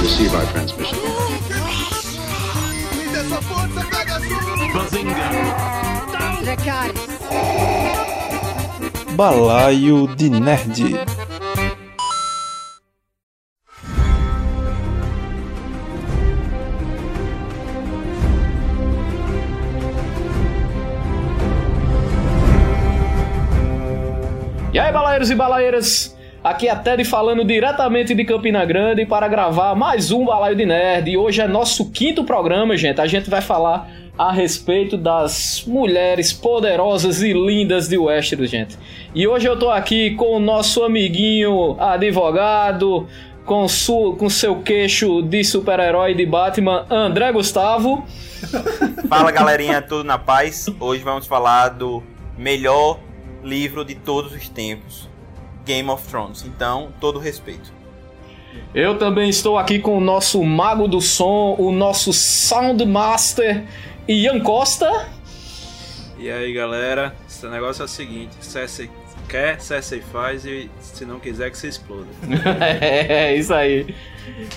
Receive our transmission. Balaio de Nerd. Balaeiros e balaeiras? Aqui é Ted falando diretamente de Campina Grande para gravar mais um Balaio de Nerd. E hoje é nosso quinto programa, gente. A gente vai falar a respeito das mulheres poderosas e lindas de Westeros, gente. E hoje eu tô aqui com o nosso amiguinho advogado, com, su com seu queixo de super-herói de Batman, André Gustavo. Fala galerinha, tudo na paz? Hoje vamos falar do melhor livro de todos os tempos, Game of Thrones. Então, todo respeito. Eu também estou aqui com o nosso mago do som, o nosso Soundmaster, Ian Costa. E aí galera, esse negócio é o seguinte: Cersei quer, Cersei faz e se não quiser que se exploda. é, isso aí.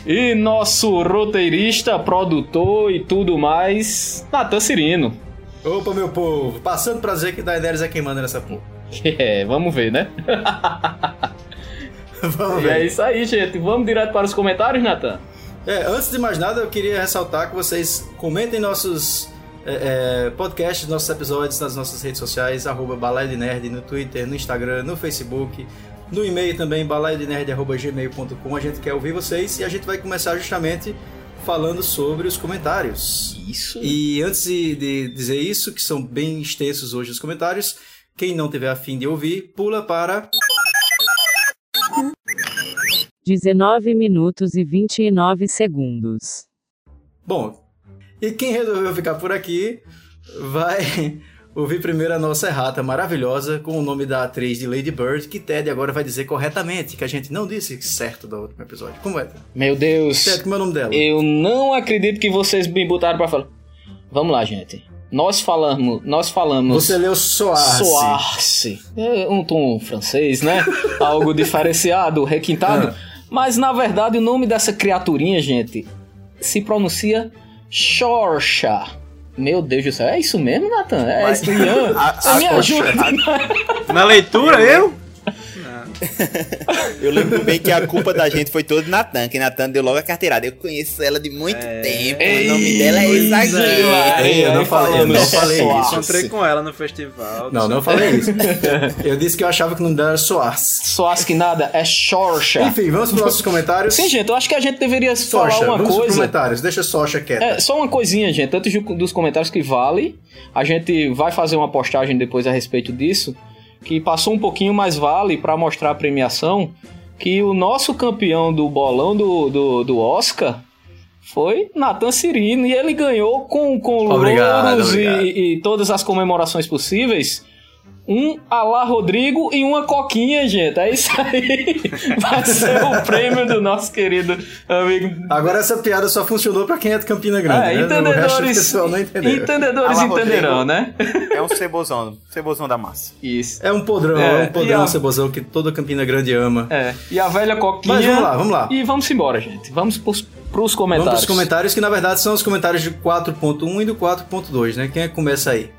E nosso roteirista, produtor e tudo mais, Natan Cirino. Opa, meu povo, passando pra dizer que Daenerys é quem manda nessa porra. É, vamos ver, né? Vamos E é ver. isso aí, gente. Vamos direto para os comentários, Natan? É, antes de mais nada, eu queria ressaltar que vocês comentem nossos é, é, podcasts, nossos episódios nas nossas redes sociais, arroba Nerd, no Twitter, no Instagram, no Facebook, no e-mail também, balaiodnerd.gmail.com. A gente quer ouvir vocês e a gente vai começar justamente falando sobre os comentários. Isso. E antes de, de dizer isso, que são bem extensos hoje os comentários, quem não tiver afim de ouvir, pula para 19 minutos e 29 segundos. Bom, e quem resolveu ficar por aqui vai ouvir primeiro a nossa errata maravilhosa com o nome da atriz de Lady Bird, que Ted agora vai dizer corretamente, que a gente não disse certo do último episódio. Como é? Meu Deus. Ted, como é o nome dela? Eu não acredito que vocês me botaram pra falar. Vamos lá, gente. Nós falamos, nós falamos. Você leu. Soarce. É um tom francês, né? Algo diferenciado, requintado. Ah. Mas na verdade o nome dessa criaturinha, gente, se pronuncia Xoxa. Meu Deus do céu, é isso mesmo, Nathan? É Mas- isso, Ian? A- Você a- ajuda. Na leitura, eu? Eu lembro bem que a culpa da gente foi toda Natan, que Natan deu logo a carteirada. Eu conheço ela de muito tempo, o nome dela é pois é. exagero. Ei, eu não falei, eu não falei isso. Encontrei com ela no festival. Não, não falei isso. Eu disse que eu achava que o nome dela era Soarce. Soarce que nada, é Xorxa. Enfim, vamos para os nossos comentários. Sim, gente, eu acho que a gente deveria falar uma vamos para os coisa. comentários. Deixa Socha quieta. É, só uma coisinha, gente, antes do- dos comentários que vale, a gente vai fazer uma postagem depois a respeito disso, que passou um pouquinho, mas vale pra mostrar a premiação, que o nosso campeão do bolão do, do, do Oscar foi Nathan Cirino, e ele ganhou com, com Obrigado, louros obrigado. e, e todas as comemorações possíveis. Um Alá Rodrigo e uma coquinha, gente. É isso aí. Vai ser o prêmio do nosso querido amigo Agora essa piada só funcionou para quem é de Campina Grande. é, né? Do entendedores, entendedores Alá, entenderão, Rodrigo. né? É um cebozão, cebozão da massa. Isso. É um podrão, É, é, um podrão a- cebozão que toda Campina Grande ama. É. E a velha coquinha. Mas vamos lá, vamos lá. E vamos embora, gente. Vamos pros, pros Vamos comentários. para os comentários, que na verdade são os comentários de 4.1 e do 4.2, né? Quem é que começa aí?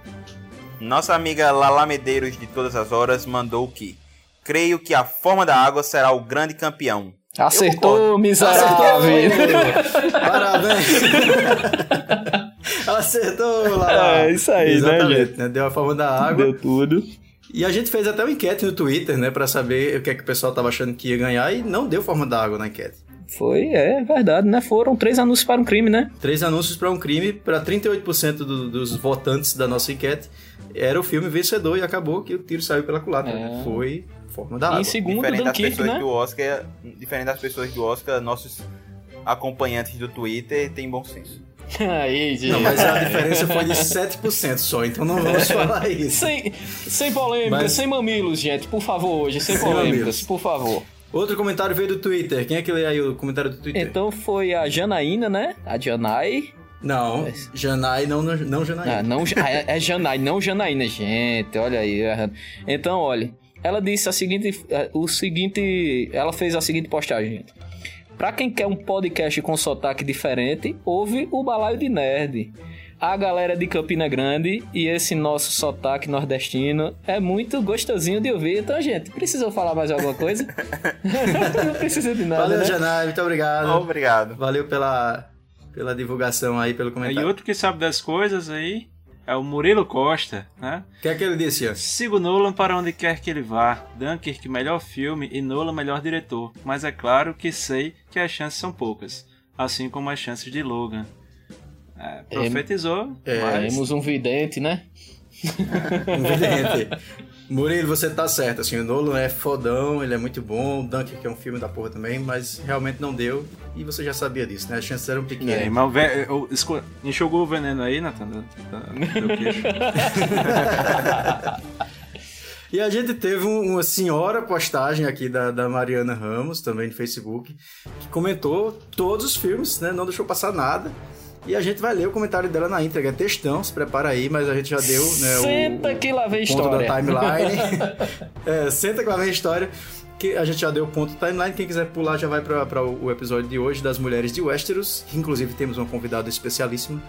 Nossa amiga Lala Medeiros de Todas as Horas mandou que creio que a forma da água será o grande campeão. Acertou, miserável. Parabéns! Acertou lá! É, isso aí, né, Exatamente, gente? né? Deu a forma da água. Deu tudo. E a gente fez até uma enquete no Twitter, né? Pra saber o que é que o pessoal tava achando que ia ganhar e não deu forma da água na enquete. Foi, é verdade, né? Foram três anúncios para um crime, né? Três anúncios para um crime, para 38% do- dos votantes da nossa enquete, era o filme vencedor e acabou que o tiro saiu pela culatra. É. né? Foi forma da E água. em segundo, diferente das pessoas né? do Oscar, diferente das pessoas do Oscar, nossos acompanhantes do Twitter têm bom senso. Aí, gente. Não, mas a diferença foi de 7% só, então não vamos falar isso. Sem, sem polêmicas, Mas- sem mamilos, gente, por favor, hoje, sem, Sem polêmicas, mamilos. por favor. Outro comentário veio do Twitter. Quem é que lê aí o comentário do Twitter? Então foi a Janaína, né? A Janai. Não, Janai, não, não Janaína. Ah, não, é, é Janai, não Janaína, gente. Olha aí. errado. Então, olha. ela disse a seguinte, eh, o seguinte, ela fez a seguinte postagem, gente. Pra quem quer um podcast com sotaque diferente, ouve o Balaio de Nerd. A galera de Campina Grande e esse nosso sotaque nordestino é muito gostosinho de ouvir. Então, gente, precisa eu falar mais alguma coisa? Não precisa de nada, Valeu, né? Janai, muito obrigado. Obrigado. Valeu pela, pela divulgação aí, pelo E comentário. outro que sabe das coisas aí é o Murilo Costa, né? O que é que ele disse, Ian? Sigo Nolan para onde quer que ele vá. Dunkirk, melhor filme e Nolan, melhor diretor. Mas é claro que sei que as chances são poucas. Assim como as chances de Logan. É, profetizou, É, mas... Temos um vidente, né? Evidente. Murilo, você tá certo, assim, o Nolan é fodão, ele é muito bom, o Dunkirk é um filme da porra também, mas realmente não deu, e você já sabia disso, né? As chances eram É, pequenas. mas o esco- enxugou o veneno aí, Nathan? E a gente teve um- uma senhora postagem aqui da, da Mariana Ramos, também no Facebook, que comentou todos os filmes, né? Não deixou passar nada. E a gente vai ler o comentário dela na íntegra. É textão, se prepara aí, mas a gente já deu né, o- Senta que lá vem história. da timeline. é, senta que lá vem a história. Que a gente já deu o ponto timeline. Quem quiser pular já vai para o episódio de hoje das Mulheres de Westeros. Que inclusive temos uma convidada especialíssima.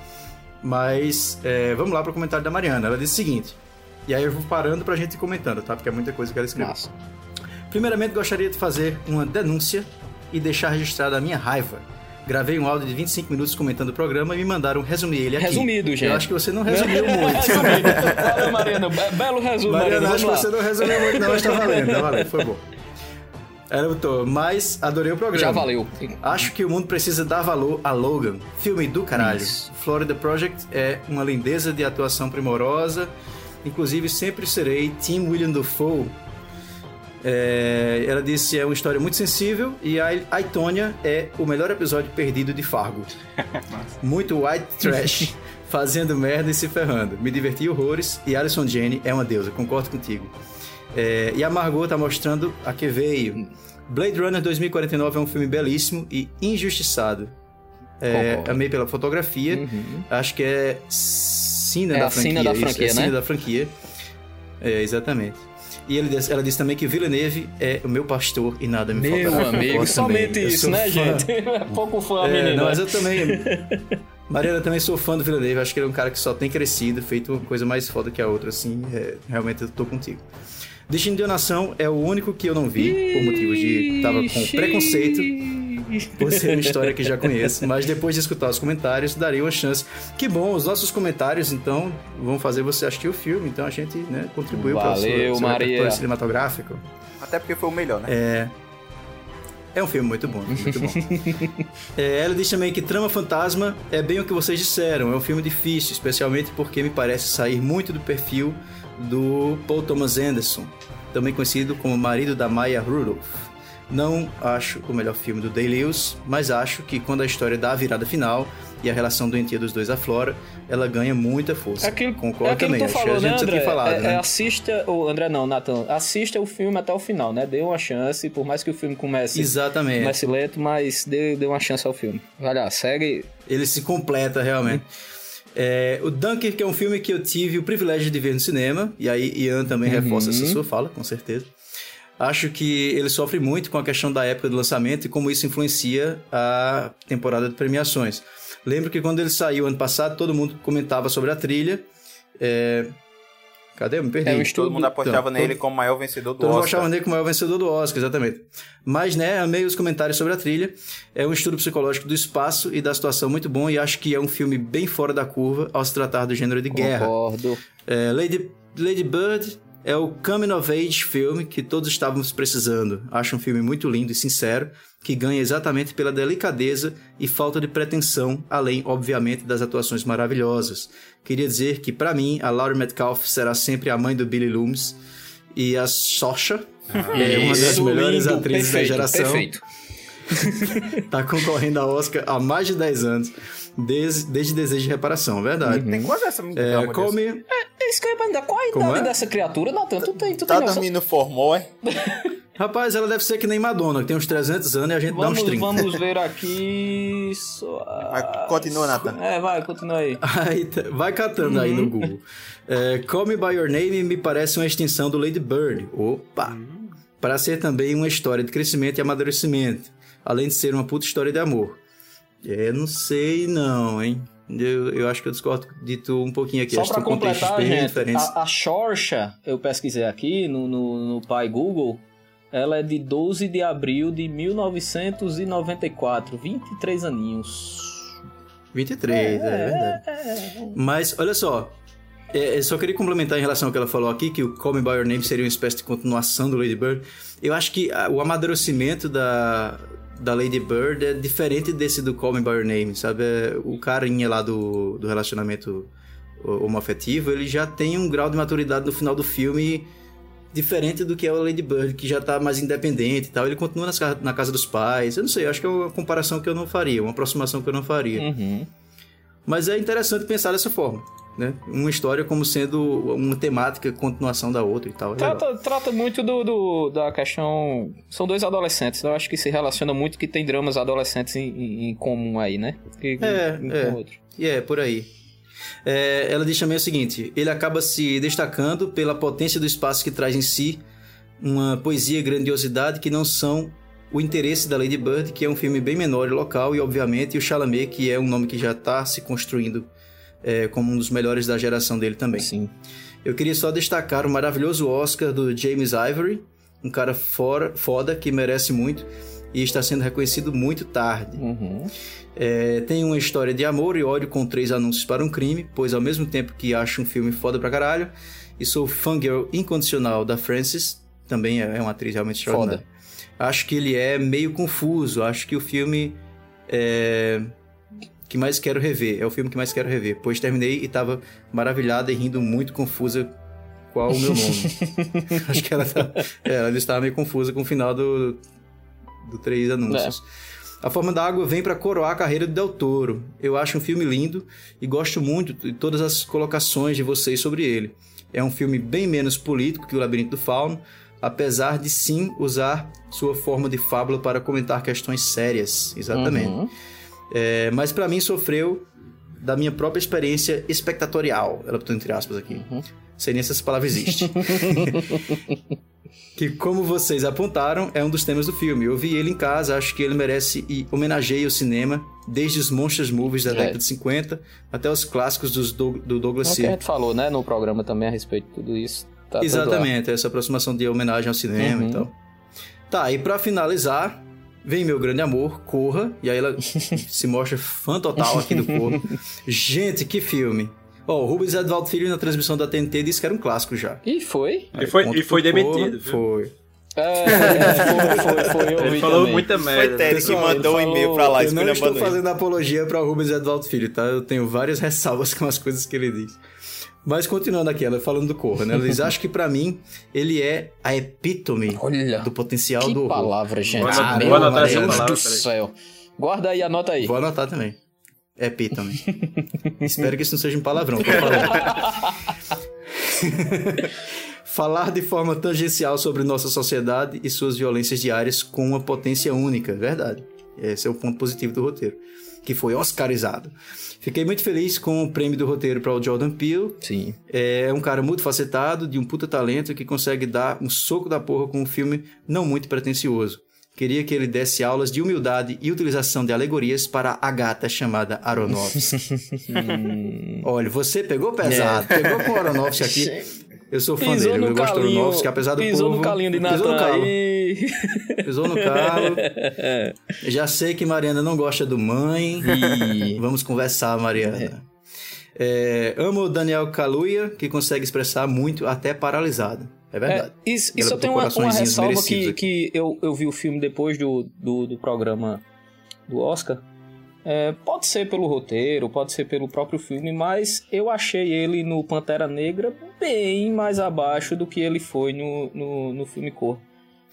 Mas é, vamos lá para o comentário da Mariana. Ela disse o seguinte. E aí eu vou parando pra gente ir comentando, tá? Porque é muita coisa que ela escreveu. Massa. Primeiramente, gostaria de fazer uma denúncia e deixar registrada a minha raiva. Gravei um áudio de 25 minutos comentando o programa e me mandaram resumir ele aqui. Resumido, gente. Eu acho que você não resumiu muito. Resumido. Valeu, Mariana. Be- Belo resumo, Mariana, Mariana. acho Vamos que lá. você não resumiu muito, não, mas tá valendo, tá valendo, foi bom. Ela botou, mas adorei o programa. Já valeu. Acho que o mundo precisa dar valor a Logan, filme do caralho. Isso. Florida Project é uma lindeza de atuação primorosa. Inclusive, sempre serei Team William Dafoe. É, ela disse é uma história muito sensível e a Aitonia é o melhor episódio perdido de Fargo. muito white trash, fazendo merda e se ferrando. Me diverti horrores e Alison Jane é uma deusa, concordo contigo. É, e a Margot tá mostrando a que veio. Blade Runner 2049 é um filme belíssimo e injustiçado. É, amei pela fotografia. Uhum. Acho que é Cina É da franquia. Cina da isso, franquia, é Cina né? da franquia. É, exatamente. E ele, ela disse também que Villeneuve é o meu pastor e nada me Meu faltará. amigo, Concordo somente isso, né, fã. gente? É pouco fã, É, menina. não, mas eu também. Mariana, também sou fã do Villeneuve. Acho que ele é um cara que só tem crescido, feito uma coisa mais foda que a outra, assim. é, realmente eu tô contigo. Destino de Nação é o único que eu não vi, por motivos de. tava com preconceito por ser uma história que já conheço, mas depois de escutar os comentários, daria uma chance. Que bom, os nossos comentários, então, vão fazer você assistir o filme, então a gente né, contribuiu para o seu, Valeu, seu repertório cinematográfico. Até porque foi o melhor, né? É. É um filme muito bom, muito bom. É, ela diz também que Trama Fantasma é bem o que vocês disseram, é um filme difícil, especialmente porque me parece sair muito do perfil do Paul Thomas Anderson, também conhecido como marido da Maya Rudolph. Não acho o melhor filme do Day-Lewis, mas acho que quando a história dá a virada final e a relação doentia dos dois aflora, ela ganha muita força. É aquilo, Concordo é aquilo também, que tu acho falou, que a né, André? falado, é, né? é assista, o André não, Nathan, assista o filme até o final, né? Dê uma chance, por mais que o filme comece, Exatamente. comece lento, mas dê, dê uma chance ao filme. Vai lá, segue. Ele se completa realmente. É, o Dunkirk é um filme que eu tive o privilégio de ver no cinema, e aí Ian também reforça essa sua fala, com certeza. Acho que ele sofre muito com a questão da época do lançamento e como isso influencia a temporada de premiações. Lembro que quando ele saiu ano passado, todo mundo comentava sobre a trilha. É... Cadê? Eu me perdi. É um estudo- Todo mundo apostava Então, nele como o maior vencedor do Todo mundo Oscar. achava nele como o vencedor do Oscar, exatamente. Mas, né, amei os comentários sobre a trilha. É um estudo psicológico do espaço e da situação muito bom e acho que é um filme bem fora da curva ao se tratar do gênero de guerra. Concordo. É, Lady, Lady Bird é o coming of age filme que todos estávamos precisando. Acho um filme muito lindo e sincero, que ganha exatamente pela delicadeza e falta de pretensão, além, obviamente, das atuações maravilhosas. Queria dizer que, para mim, a Laurie Metcalf será sempre a mãe do Billy Loomis e a Sasha é uma das melhores lindo, atrizes perfeito, da geração. Perfeito. Tá concorrendo a Oscar há mais de 10 anos, desde, desde Desejo de Reparação, verdade. Tem quase essa É, come, É isso que eu ia perguntar. Qual a Como idade é? dessa criatura, Nathan? Tu tem, tu Tá tem noção? dormindo formol, é? Rapaz, ela deve ser que nem Madonna, que tem uns 300 anos e a gente Vamos, dá uns 30. vamos ver aqui. só- Mas continua, Nathan. É, vai, continua aí. Aí, tá- vai catando aí Uhum. no Google. É, Call Me By Your Name me parece uma extensão do Lady Bird. Opa! Uhum. Para ser também uma história de crescimento e amadurecimento. Além de ser uma puta história de amor. É, não sei não, hein? Eu, eu acho que eu discordo de tu um pouquinho aqui. Só contextos completar, gente, a, a Xorxa, eu pesquisei aqui no, no, no pai Google, ela é de 12 de abril de 1994, 23 aninhos. 23, é, verdade. Mas, olha só. É, eu só queria complementar em relação ao que ela falou aqui, que o Call Me By Your Name seria uma espécie de continuação do Lady Bird. Eu acho que ah, o amadurecimento da, da Lady Bird é diferente desse do Call Me By Your Name, sabe? É, O carinha lá do, do relacionamento homoafetivo, ele já tem um grau de maturidade no final do filme diferente do que é o Lady Bird, que já tá mais independente e tal. Ele continua nas na casa dos pais. Eu não sei, acho que é uma comparação que eu não faria, uma aproximação que eu não faria. Uhum. Mas é interessante pensar dessa forma, né? Uma história como sendo uma temática, continuação da outra e tal. É. Trata, trata muito do, do- da questão. São dois adolescentes, eu acho que se relaciona muito que tem dramas adolescentes em, em- comum aí, né? Que, É, um é. outro. E é, por aí. É, ela diz também o seguinte: ele acaba se destacando pela potência do espaço que traz em si uma poesia e grandiosidade que não são o interesse da Lady Bird, que é um filme bem menor e local, e obviamente o Chalamet, que é um nome que já está se construindo é, como um dos melhores da geração dele também. Sim. Eu queria só destacar o maravilhoso Oscar do James Ivory, um cara fora, foda que merece muito e está sendo reconhecido muito tarde. Uhum. É, tem uma história de amor e ódio com três anúncios para um crime, pois ao mesmo tempo que acho um filme foda pra caralho, e sou fangirl incondicional da Frances, também é uma atriz realmente extraordinária. Acho que ele é meio confuso, acho que o filme é, que mais quero rever, é o filme que mais quero rever, pois terminei e tava maravilhada e rindo muito confusa qual o meu nome. acho que ela, tá, é, ela estava meio confusa com o final do, do Três Anúncios. A Forma da Água vem para coroar a carreira do Del Toro. Eu acho um filme lindo e gosto muito de todas as colocações de vocês sobre ele. É um filme bem menos político que O Labirinto do Fauno, apesar de sim usar sua forma de fábula para comentar questões sérias. Exatamente. Uhum. É, mas para mim sofreu da minha própria experiência espectatorial. Ela botou entre aspas aqui. Uhum. Sei nem se essa palavra existe. que, como vocês apontaram, é um dos temas do filme. Eu vi ele em casa, acho que ele merece e homenageia o cinema, desde os monsters movies da É. década de 50 até os clássicos dos Doug- do Douglas É o que a gente falou, né, no programa também a respeito de tudo isso. Tá. Exatamente, essa aproximação de homenagem ao cinema Uhum. e tal. Tá, e pra finalizar, vem meu grande amor, Corra, e aí ela se mostra fã total aqui do Corra. Gente, que filme! Ó, o Rubens Edvaldo Filho na transmissão da TNT disse que era um clássico já. E foi. E foi, e foi Corra, demitido. viu? Foi. É, foi, foi, foi, eu Ele falou também. muita Foi merda. Ted que Pessoal, mandou um e-mail pra lá, eu não estou fazendo apologia para o Rubens Edvaldo Filho, tá? Eu tenho várias ressalvas com as coisas que ele diz. Mas continuando aqui, ela falando do Corra, né? Ela diz, acho que pra mim ele é a epítome Olha, do potencial que do horror. palavra, gente. Vou anotar essa Deus palavra, do céu. Guarda aí, anota aí. Vou anotar também. Epítome. Espero que isso não seja um palavrão. Falar de forma tangencial sobre nossa sociedade e suas violências diárias com uma potência única, verdade. Esse é o ponto positivo do roteiro, que foi oscarizado. Fiquei muito feliz com o prêmio do roteiro para o Jordan Peele. Sim. É um cara muito facetado, de um puta talento que consegue dar um soco da porra com um filme não muito pretensioso. Queria que ele desse aulas de humildade e utilização de alegorias para a gata chamada Aronofsky. Olha, você pegou pesado, pegou com o Aronofsky aqui. Eu sou fã É. Pisou dele, eu gosto do calinho, Aronofsky, apesar do pisou povo... no calinho de pisou no calo. Pisou no calo. Já sei que Mariana não gosta do mãe. Ih. Vamos conversar, Mariana. É, amo o Daniel Kaluuya, que consegue expressar muito, até paralisado. É verdade. É, isso botou tenho uma, uma ressalva que, aqui. que eu, eu vi o filme depois do, do, do programa do Oscar. É, pode ser pelo roteiro, pode ser pelo próprio filme, mas eu achei ele no Pantera Negra bem mais abaixo do que ele foi no, no, no filme Cor.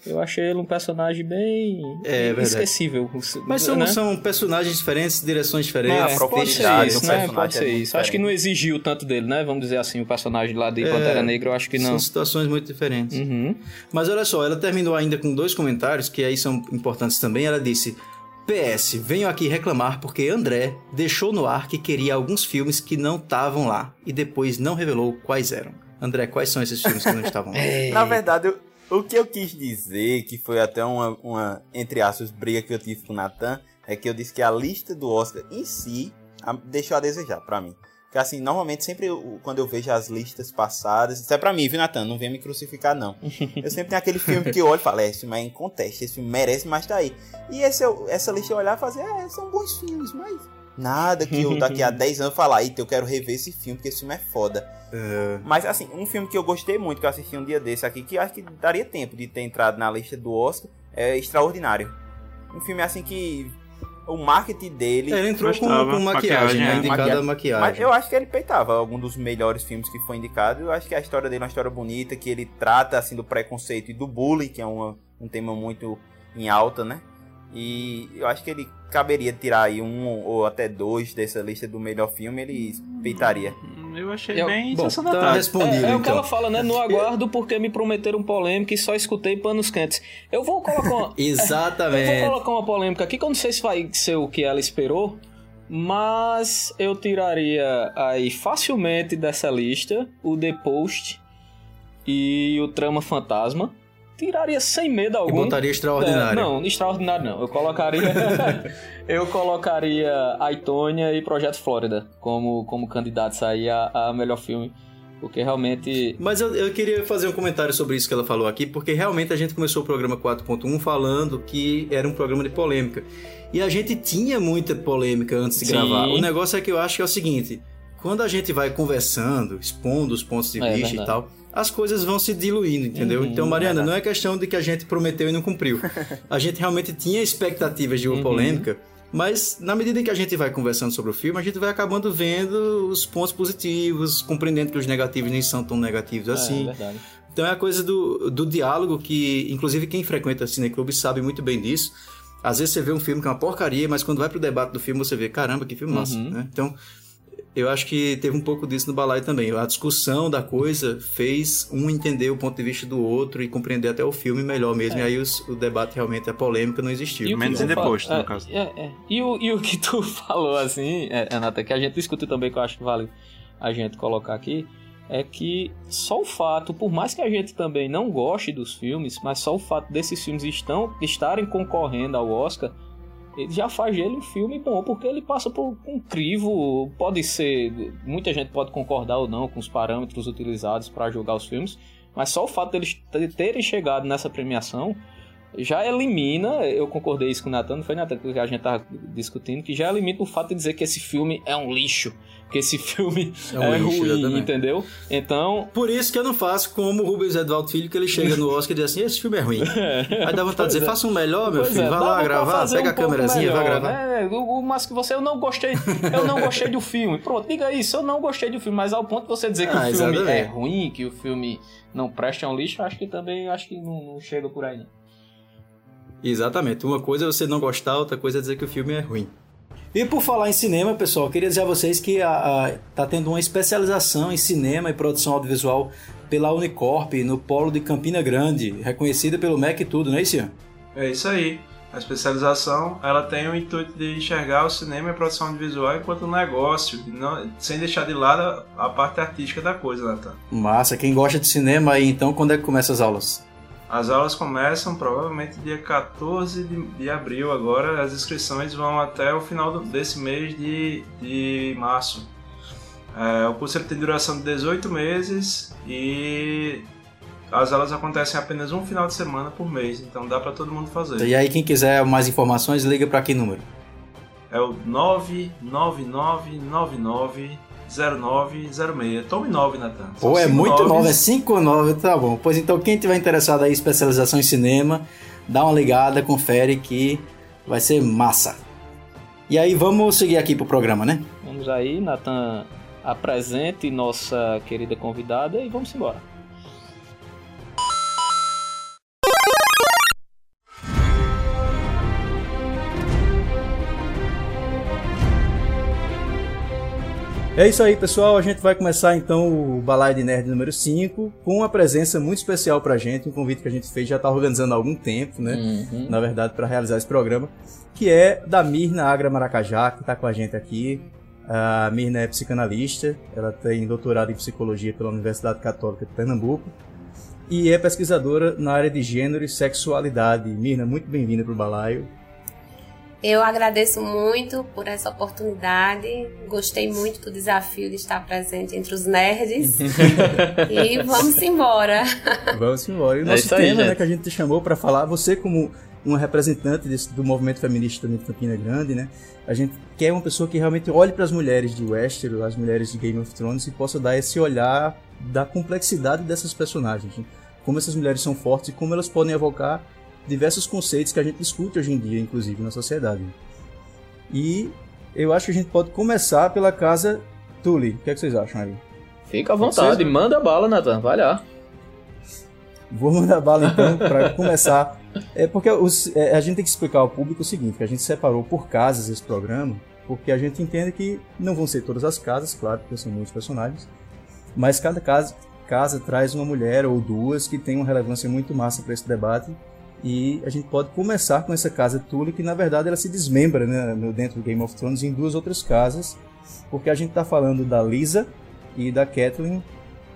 Eu achei ele um personagem bem É, verdade. esquecível. Mas são, né? são personagens diferentes, direções diferentes. É, pode ser isso, né? Pode é ser muito isso. Acho que não exigiu tanto dele, né? Vamos dizer assim, o personagem lá de É, Pantera Negra, eu acho que não. São situações muito diferentes. Uhum. Mas olha só, ela terminou ainda com dois comentários que aí são importantes também. Ela disse: PS, venho aqui reclamar porque André deixou no ar que queria alguns filmes que não estavam lá e depois não revelou quais eram. André, quais são esses filmes que não estavam lá? Na verdade, eu- o que eu quis dizer, que foi até uma, uma, entre aspas, briga que eu tive com o Natan, é que eu disse que a lista do Oscar em si a- deixou a desejar pra mim. Porque assim, normalmente sempre eu- quando eu vejo as listas passadas, isso é pra mim, viu, Natan? Não venha me crucificar, não. Eu sempre tenho aquele filme que eu olho e falo, é, esse filme é inconteste, esse filme merece, mas tá aí. E esse, essa lista eu olhar e fazer, é, são bons filmes, mas nada que eu daqui a 10 anos falar, eita, eu quero rever esse filme, porque esse filme é foda. É, Mas assim, um filme que eu gostei muito, que eu assisti um dia desse aqui, que acho que daria tempo de ter entrado na lista do Oscar, é Extraordinário. Um filme assim que o marketing dele. ele entrou com, com maquiagem, Maquiagem, né? Indicada Maquiagem. maquiagem. Mas eu acho que ele peitava algum dos melhores filmes que foi indicado. Eu acho que a história dele é uma história bonita, que ele trata assim do preconceito e do bullying, que é uma- um tema muito em alta, né? E eu acho que ele caberia tirar aí um ou até dois dessa lista do melhor filme, ele peitaria. Eu achei Eu- bem Bom, sessão da tá tarde. respondido É, é o que então. ela fala, né? No aguardo porque me prometeram polêmica e só escutei panos quentes. Eu vou colocar uma, eu vou Exatamente. colocar uma polêmica aqui que eu não sei se vai ser o que ela esperou, mas eu tiraria aí facilmente dessa lista o The Post e o Trama Fantasma. Tiraria sem medo E algum. botaria extraordinário. É, não, extraordinário não. Eu colocaria. eu colocaria Aitonia e Projeto Flórida como, como candidatos aí a, a melhor filme. Porque realmente. Mas eu, eu queria fazer um comentário sobre isso que ela falou aqui, porque realmente a gente começou o programa 4.1 falando que era um programa de polêmica. E a gente tinha muita polêmica antes de Sim. gravar. O negócio é que eu acho que é o seguinte: quando a gente vai conversando, expondo os pontos de É, vista e tal, as coisas vão se diluindo, entendeu? Uhum, então, Mariana, não é questão de que a gente prometeu e não cumpriu. A gente realmente tinha expectativas de uma Uhum. polêmica. Mas na medida em que a gente vai conversando sobre o filme, a gente vai acabando vendo os pontos positivos, compreendendo que os negativos nem são tão negativos É, assim. verdade. Então é a coisa do, do diálogo que, inclusive, quem frequenta cineclube sabe muito bem disso. Às vezes você vê um filme que é uma porcaria, mas quando vai pro debate do filme você vê, caramba, que filme massa, Uhum. né? Então, eu acho que teve um pouco disso no balaio também. A discussão da coisa fez um entender o ponto de vista do outro e compreender até o filme melhor mesmo. E aí os- o debate realmente, a polêmica não existiu. É. E Menos tu em fala- Post, no é, caso. é, é. E, o, e o que tu falou, assim, é, Renata, que a gente discutiu também, que eu acho que vale a gente colocar aqui, é que só o fato, por mais que a gente também não goste dos filmes, mas só o fato desses filmes estão, estarem concorrendo ao Oscar, ele já faz dele um filme bom, porque ele passa por um crivo, pode ser, muita gente pode concordar ou não com os parâmetros utilizados para julgar os filmes, mas só o fato deles terem chegado nessa premiação já elimina, eu concordei isso com o Nathan, não foi Nathan que a gente tava discutindo, que já elimina o fato de dizer que esse filme é um lixo, que esse filme É é, ruim, entendeu? Então, Por isso que eu não faço como o Rubens Eduardo Filho, que ele chega no Oscar e diz assim, esse filme é ruim. Aí dá vontade de dizer, é. faça um melhor, meu Pois filho, é, vai lá gravar, pega um a câmerazinha, vai gravar. né? O, o- mas que você, eu não gostei, eu não gostei do filme. Pronto, diga isso, eu não gostei do filme, mas ao ponto de você dizer que Ah, o filme exatamente. é ruim, que o filme não presta é um lixo, acho que também acho que não, não chega por aí. Exatamente. Uma coisa é você não gostar, outra coisa é dizer que o filme é ruim. E por falar em cinema, pessoal, eu queria dizer a vocês que a, a- tá tendo uma especialização em cinema e produção audiovisual pela Unicorp no polo de Campina Grande, reconhecida pelo MEC e tudo, não é isso? É isso aí. A especialização ela tem o intuito de enxergar o cinema e a produção audiovisual enquanto um negócio, não- sem deixar de lado a, a parte artística da coisa, Natan. Massa, quem gosta de cinema aí, então, quando é que começa as aulas? As aulas começam provavelmente dia 14 de, de abril agora, as inscrições vão até o final do- desse mês de, de março. É, o curso tem duração de 18 meses e as aulas acontecem apenas um final de semana por mês, então dá para todo mundo fazer. E aí, quem quiser mais informações, liga para que número? É o 999990906. Tome 9, Natan. Pô, é muito noves. novo, é 5,9, tá bom. Pois então, quem tiver interessado aí em especialização em cinema, dá uma ligada, confere que vai ser massa. E aí, vamos seguir aqui pro programa, né? Vamos aí, Natan, apresente nossa querida convidada e vamos embora. É isso aí, pessoal. A gente vai começar então o Balaio de Nerd número 5 com uma presença muito especial pra gente, um convite que a gente fez já tá organizando há algum tempo, né? Uhum. Na verdade, para realizar esse programa, que é da Mirna Agra Maracajá, que tá com a gente aqui. A Mirna é psicanalista, ela tem doutorado em psicologia pela Universidade Católica de Pernambuco e é pesquisadora na área de gênero e sexualidade. Mirna, muito bem-vinda pro Balaio. Eu agradeço muito por essa oportunidade. Gostei muito do desafio de estar presente entre os nerds. e vamos embora. Vamos embora. E o É nosso aí, tema, né, gente. que a gente te chamou para falar, você como uma representante desse- do movimento feminista também de Campina Grande, né? A gente quer uma pessoa que realmente olhe para as mulheres de Westeros, as mulheres de Game of Thrones e possa dar esse olhar da complexidade dessas personagens. né? Como essas mulheres são fortes e como elas podem evocar diversos conceitos que a gente discute hoje em dia, inclusive na sociedade. E eu acho que a gente pode começar pela casa Tully. O que, é que vocês acham aí? Fica à vontade, Vocês- manda bala, Nathan, vai lá. Vou mandar bala então para começar. É porque os- é, a gente tem que explicar ao público o seguinte, que a gente separou por casas esse programa, porque a gente entende que não vão ser todas as casas, claro, porque são muitos personagens, mas cada casa, casa traz uma mulher ou duas que tem uma relevância muito massa para esse debate. E a gente pode começar com essa casa Tully, que na verdade ela se desmembra né, dentro do Game of Thrones em duas outras casas, porque a gente está falando da Lisa e da Catelyn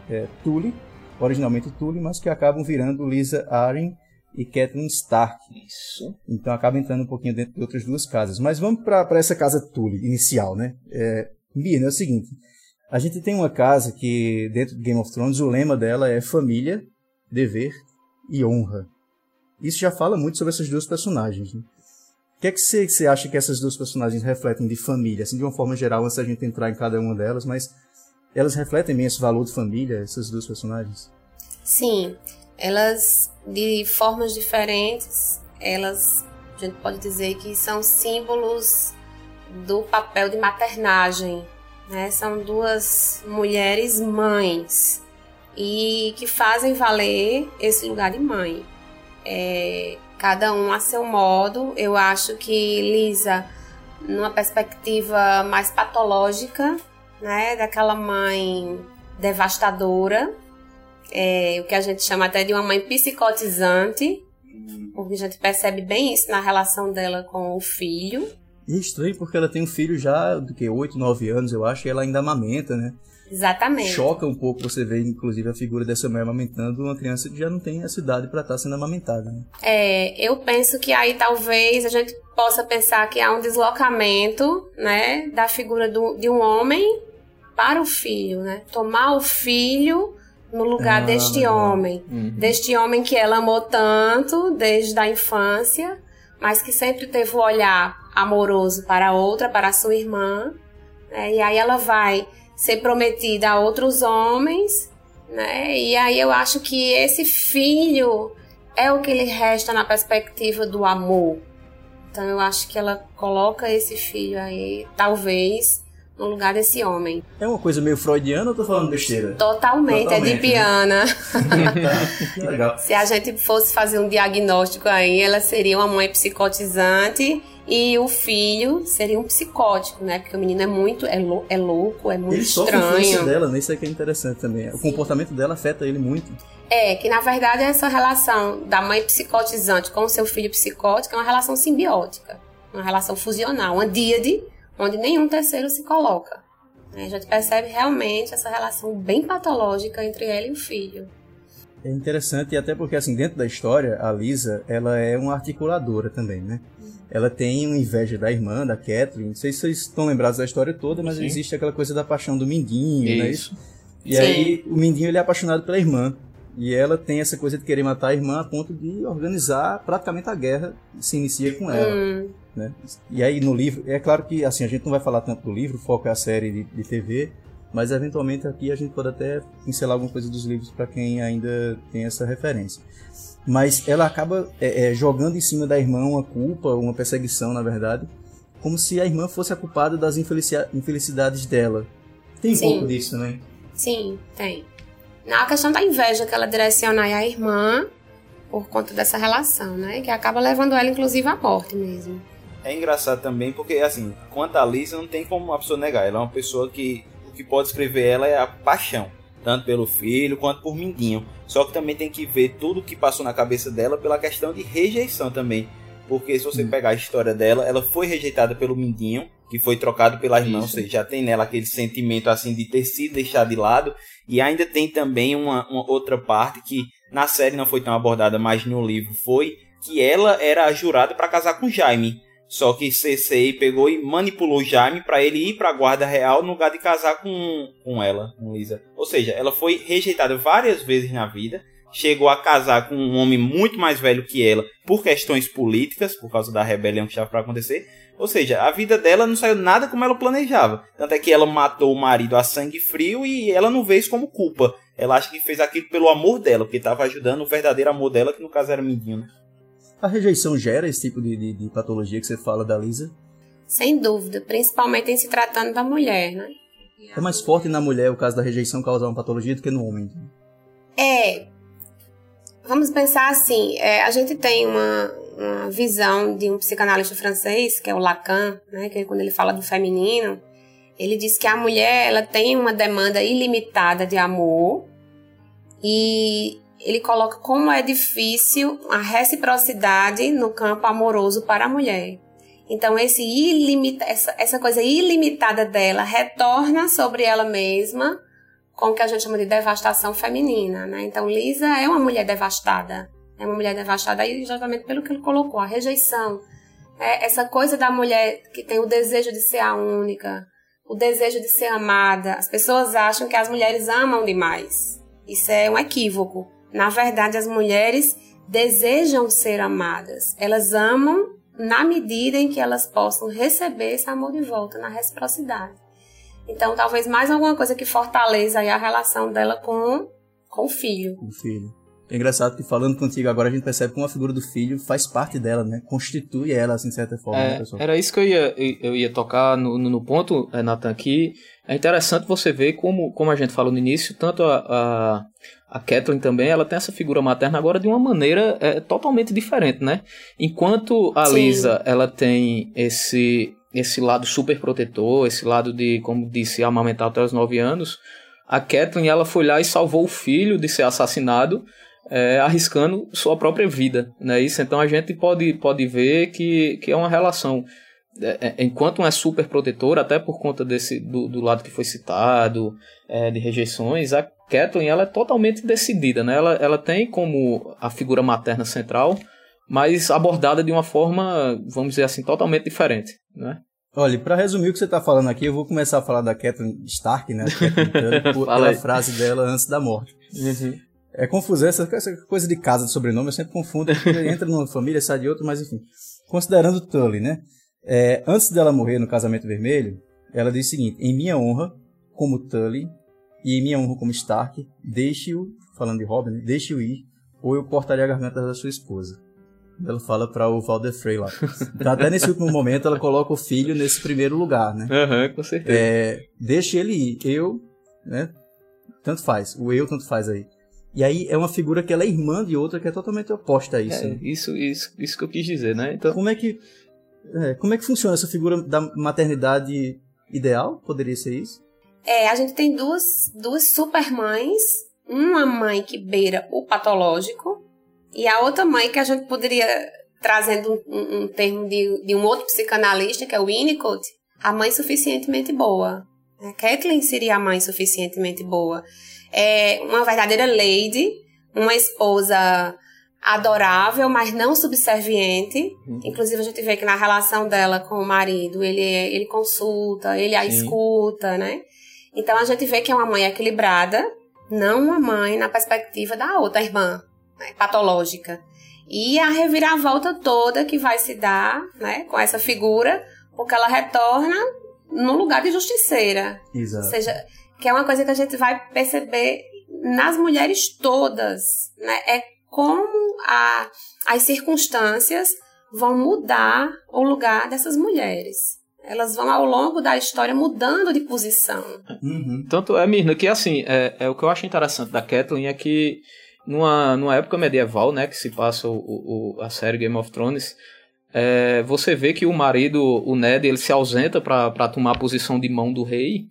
é, Tully, originalmente Tully, mas que acabam virando Lisa Arryn e Catelyn Stark. Isso. Então acaba entrando um pouquinho dentro de outras duas casas. Mas vamos para essa casa Tully inicial, né? É, Mirna, é o seguinte: a gente tem uma casa que, dentro do Game of Thrones, o lema dela é família, dever e honra. Isso já fala muito sobre essas duas personagens. Né? O que é que você acha que essas duas personagens refletem de família? Assim, de uma forma geral, antes da gente entrar em cada uma delas, mas elas refletem bem esse valor de família, essas duas personagens? Sim, elas de formas diferentes, elas a gente pode dizer que são símbolos do papel de maternagem, né? São duas mulheres mães e que fazem valer esse lugar de mãe. É, cada um a seu modo. Eu acho que Lisa, numa perspectiva mais patológica, né, daquela mãe devastadora, é, o que a gente chama até de uma mãe psicotizante, porque a gente percebe bem isso na relação dela com o filho. E é estranho porque ela tem um filho já do que 8, 9 anos, eu acho, e ela ainda amamenta, né? Exatamente. Choca um pouco você ver, inclusive, a figura dessa mãe amamentando uma criança que já não tem essa idade para estar sendo amamentada. Né? É, eu penso que aí talvez a gente possa pensar que há um deslocamento, né, da figura do, de um homem para o filho, né? Tomar o filho no lugar Ah, deste legal. homem, deste homem que ela amou tanto desde a infância, mas que sempre teve o olhar amoroso para a outra, para a sua irmã, né? E aí ela vai ser prometida a outros homens, né? E aí eu acho que esse filho é o que lhe resta na perspectiva do amor. Então eu acho que ela coloca esse filho aí, talvez, no lugar desse homem. É uma coisa meio freudiana ou tô falando besteira? Totalmente, Totalmente, é de piana. Tá, que legal. Se a gente fosse fazer um diagnóstico aí, ela seria uma mãe psicotizante e o filho seria um psicótico, né? Porque o menino é muito, é, lou- é louco, é muito Ele sofre a influência estranho. dela, né? Isso aqui é interessante também. O comportamento dela afeta ele muito. É, que na verdade essa relação da mãe psicotizante com o seu filho psicótico é uma relação simbiótica, uma relação fusional, uma díade, onde nenhum terceiro se coloca. A gente percebe realmente essa relação bem patológica entre ela e o filho. É interessante, e até porque, assim, dentro da história, a Lisa, ela é uma articuladora também, né? Ela tem uma inveja da irmã, da Catherine. Não sei se vocês estão lembrados da história toda, mas Sim. existe aquela coisa da paixão do Mindinho, né? Isso. E Sim. aí, o Mindinho, ele é apaixonado pela irmã. E ela tem essa coisa de querer matar a irmã a ponto de organizar praticamente a guerra que se inicia com ela. Hum, né? E aí no livro, é claro que assim, a gente não vai falar tanto do livro, o foco é a série de, de TV, mas eventualmente aqui a gente pode até pincelar alguma coisa dos livros para quem ainda tem essa referência. Mas ela acaba é, é, jogando em cima da irmã uma culpa, uma perseguição, na verdade, como se a irmã fosse a culpada das infelici- infelicidades dela. Tem um Sim. pouco disso também. sim, tem. Na questão da inveja que ela direciona à irmã por conta dessa relação, né? Que acaba levando ela, inclusive, à morte mesmo. É engraçado também porque, assim, quanto a Lisa, não tem como uma pessoa negar. Ela é uma pessoa que que pode escrever ela é a paixão, tanto pelo filho quanto por Mindinho. Só que também tem que ver tudo o que passou na cabeça dela pela questão de rejeição também. Porque se você hum. pegar a história dela, ela foi rejeitada pelo Mindinho, que foi trocado pela irmã, ou seja, já tem nela aquele sentimento assim de ter sido deixado de lado. E ainda tem também uma, uma outra parte que na série não foi tão abordada, mas no livro foi, que ela era jurada para casar com Jaime. Só que Cersei pegou e manipulou Jaime para ele ir para a guarda real no lugar de casar com, com ela, com Lisa. Ou seja, ela foi rejeitada várias vezes na vida, chegou a casar com um homem muito mais velho que ela por questões políticas, por causa da rebelião que estava para acontecer. Ou seja, a vida dela não saiu nada como ela planejava. Tanto é que ela matou o marido a sangue frio e ela não vê isso como culpa. Ela acha que fez aquilo pelo amor dela, porque estava ajudando o verdadeiro amor dela, que no caso era Mindinho. Né? A rejeição gera esse tipo de, de, de, patologia que você fala da Lisa? Sem dúvida, principalmente em se tratando da mulher, né? É mais forte na mulher o caso da rejeição causar uma patologia do que no homem. Então. É. Vamos pensar assim, é, a gente tem uma, uma visão de um psicanalista francês, que é o Lacan, né, que quando ele fala do feminino, ele diz que a mulher ela tem uma demanda ilimitada de amor e ele coloca como é difícil a reciprocidade no campo amoroso para a mulher. Então esse ilimita, essa, essa coisa ilimitada dela retorna sobre ela mesma com o que a gente chama de devastação feminina, né? Então Lisa é uma mulher devastada. É uma mulher devastada exatamente pelo que ele colocou, a rejeição. É essa coisa da mulher que tem o desejo de ser a única, o desejo de ser amada. As pessoas acham que as mulheres amam demais. Isso é um equívoco. Na verdade, as mulheres desejam ser amadas. Elas amam na medida em que elas possam receber esse amor de volta, na reciprocidade. Então, talvez mais alguma coisa que fortaleça a relação dela com, com o filho. Com o filho. É engraçado que falando contigo agora a gente percebe como a figura do filho faz parte dela, né? Constitui ela, assim, de certa forma. É, né, era isso que eu ia, eu ia tocar no, no ponto, é, Nathan, que é interessante você ver como, como a gente falou no início, tanto a, a, a Kathleen também, ela tem essa figura materna agora de uma maneira é, totalmente diferente, né? Enquanto a Sim. Lisa, ela tem esse, esse lado super protetor, esse lado de, como disse, amamentar até os 9 anos, a Kathleen, ela foi lá e salvou o filho de ser assassinado, é, arriscando sua própria vida, né? Isso, então a gente pode, pode ver que, que é uma relação enquanto uma é super protetora, até por conta desse do, do lado que foi citado, é, de rejeições, a Kathleen ela é totalmente decidida, né? Ela, ela tem como a figura materna central, mas abordada de uma forma, vamos dizer assim, totalmente diferente, né? Olha, para resumir o que você está falando aqui, eu vou começar a falar da Kathleen Stark, né? Kathleen pela frase dela antes da morte. Uhum. É confusão, essa, essa, coisa de casa, de sobrenome, eu sempre confundo, entra numa família, sai de outra, mas enfim. Considerando Tully, né? É, antes dela morrer no casamento vermelho, ela diz o seguinte: em minha honra, como Tully, e em minha honra como Stark, deixe-o, falando de Robin, né? deixe-o ir, ou eu cortaria a garganta da sua esposa. Ela fala para o Valder Frey lá. Então, até nesse último momento, ela coloca o filho nesse primeiro lugar, né? Aham, uhum, com certeza. É, deixe ele ir. Eu, né? Tanto faz. O eu, tanto faz aí. E aí é uma figura que ela é irmã de outra que é totalmente oposta a isso. É, né? isso, isso, isso que eu quis dizer, né? Então... Como é que é, como é que funciona essa figura da maternidade ideal? Poderia ser isso? É, a gente tem duas, duas super mães. Uma mãe que beira o patológico e a outra mãe que a gente poderia, trazendo um, um termo de, de um outro psicanalista, que é o Winnicott, a mãe suficientemente boa. A Kathleen seria a mãe suficientemente boa é uma verdadeira lady, uma esposa adorável, mas não subserviente. Uhum. Inclusive, a gente vê que na relação dela com o marido, ele, ele consulta, ele a Sim. escuta, né? Então, a gente vê que é uma mãe equilibrada, não uma mãe na perspectiva da outra irmã, né, patológica. E a reviravolta toda que vai se dar né, com essa figura, porque ela retorna no lugar de justiceira. Exato. Ou seja, que é uma coisa que a gente vai perceber nas mulheres todas, né? É como a, as circunstâncias vão mudar o lugar dessas mulheres. Elas vão, ao longo da história, mudando de posição. Uhum. Tanto é, Mirna, que assim, é, é, o que eu acho interessante da Kathleen é que numa, numa época medieval, né, que se passa o, o a série Game of Thrones, é, você vê que o marido, o Ned, ele se ausenta para tomar a posição de mão do rei,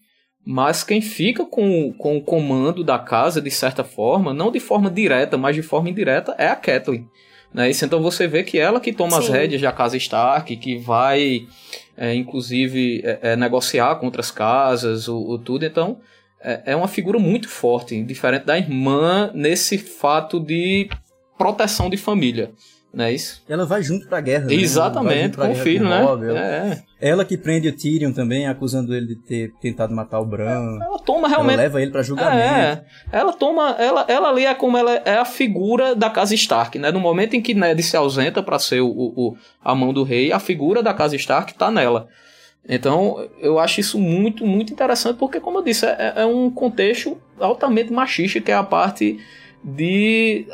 mas quem fica com, com o comando da casa, de certa forma, não de forma direta, mas de forma indireta, é a Kathleen. Né? Isso, então você vê que ela que toma Sim. as rédeas da casa Stark, que vai, é, inclusive, é, é, negociar com outras casas, o, o tudo. Então, é, é uma figura muito forte, diferente da irmã nesse fato de proteção de família. Não é isso? Ela vai junto pra guerra. Né? Exatamente, com o filho, né? ela, é. ela que prende o Tyrion também, acusando ele de ter tentado matar o Bran. Ela toma realmente. Ela leva ele pra julgamento. É, ela toma. Ela, ela ali é como ela é a figura da casa Stark, né? No momento em que Ned se ausenta para ser o, o, a mão do rei, a figura da casa Stark tá nela. Então, eu acho isso muito, muito interessante, porque, como eu disse, é, é um contexto altamente machista, que é a parte de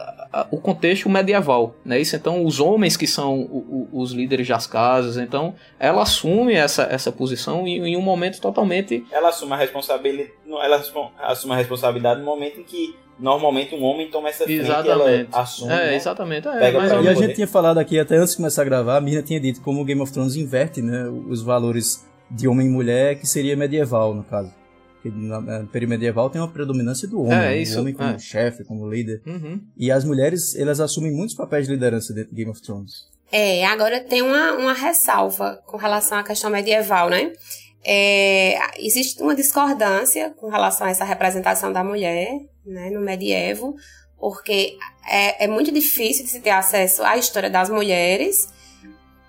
o contexto medieval, né? Isso então os homens que são o, o, os líderes das casas, então ela assume essa, essa posição em, em um momento totalmente ela assume a responsabilidade, ela assume a responsabilidade no momento em que normalmente um homem toma essa frente exatamente. ela assume, é, né? exatamente, é, mas e a gente tinha falado aqui até antes de começar a gravar, a Mirna tinha dito como o Game of Thrones inverte, né, os valores de homem e mulher, que seria medieval no caso. Porque no período medieval tem uma predominância do homem, é, isso, o homem como é. chefe, como líder. Uhum. E as mulheres, elas assumem muitos papéis de liderança dentro de Game of Thrones. É, agora tem uma, uma ressalva com relação à questão medieval, né? É, existe uma discordância com relação a essa representação da mulher né, no medievo, porque é, é muito difícil de se ter acesso à história das mulheres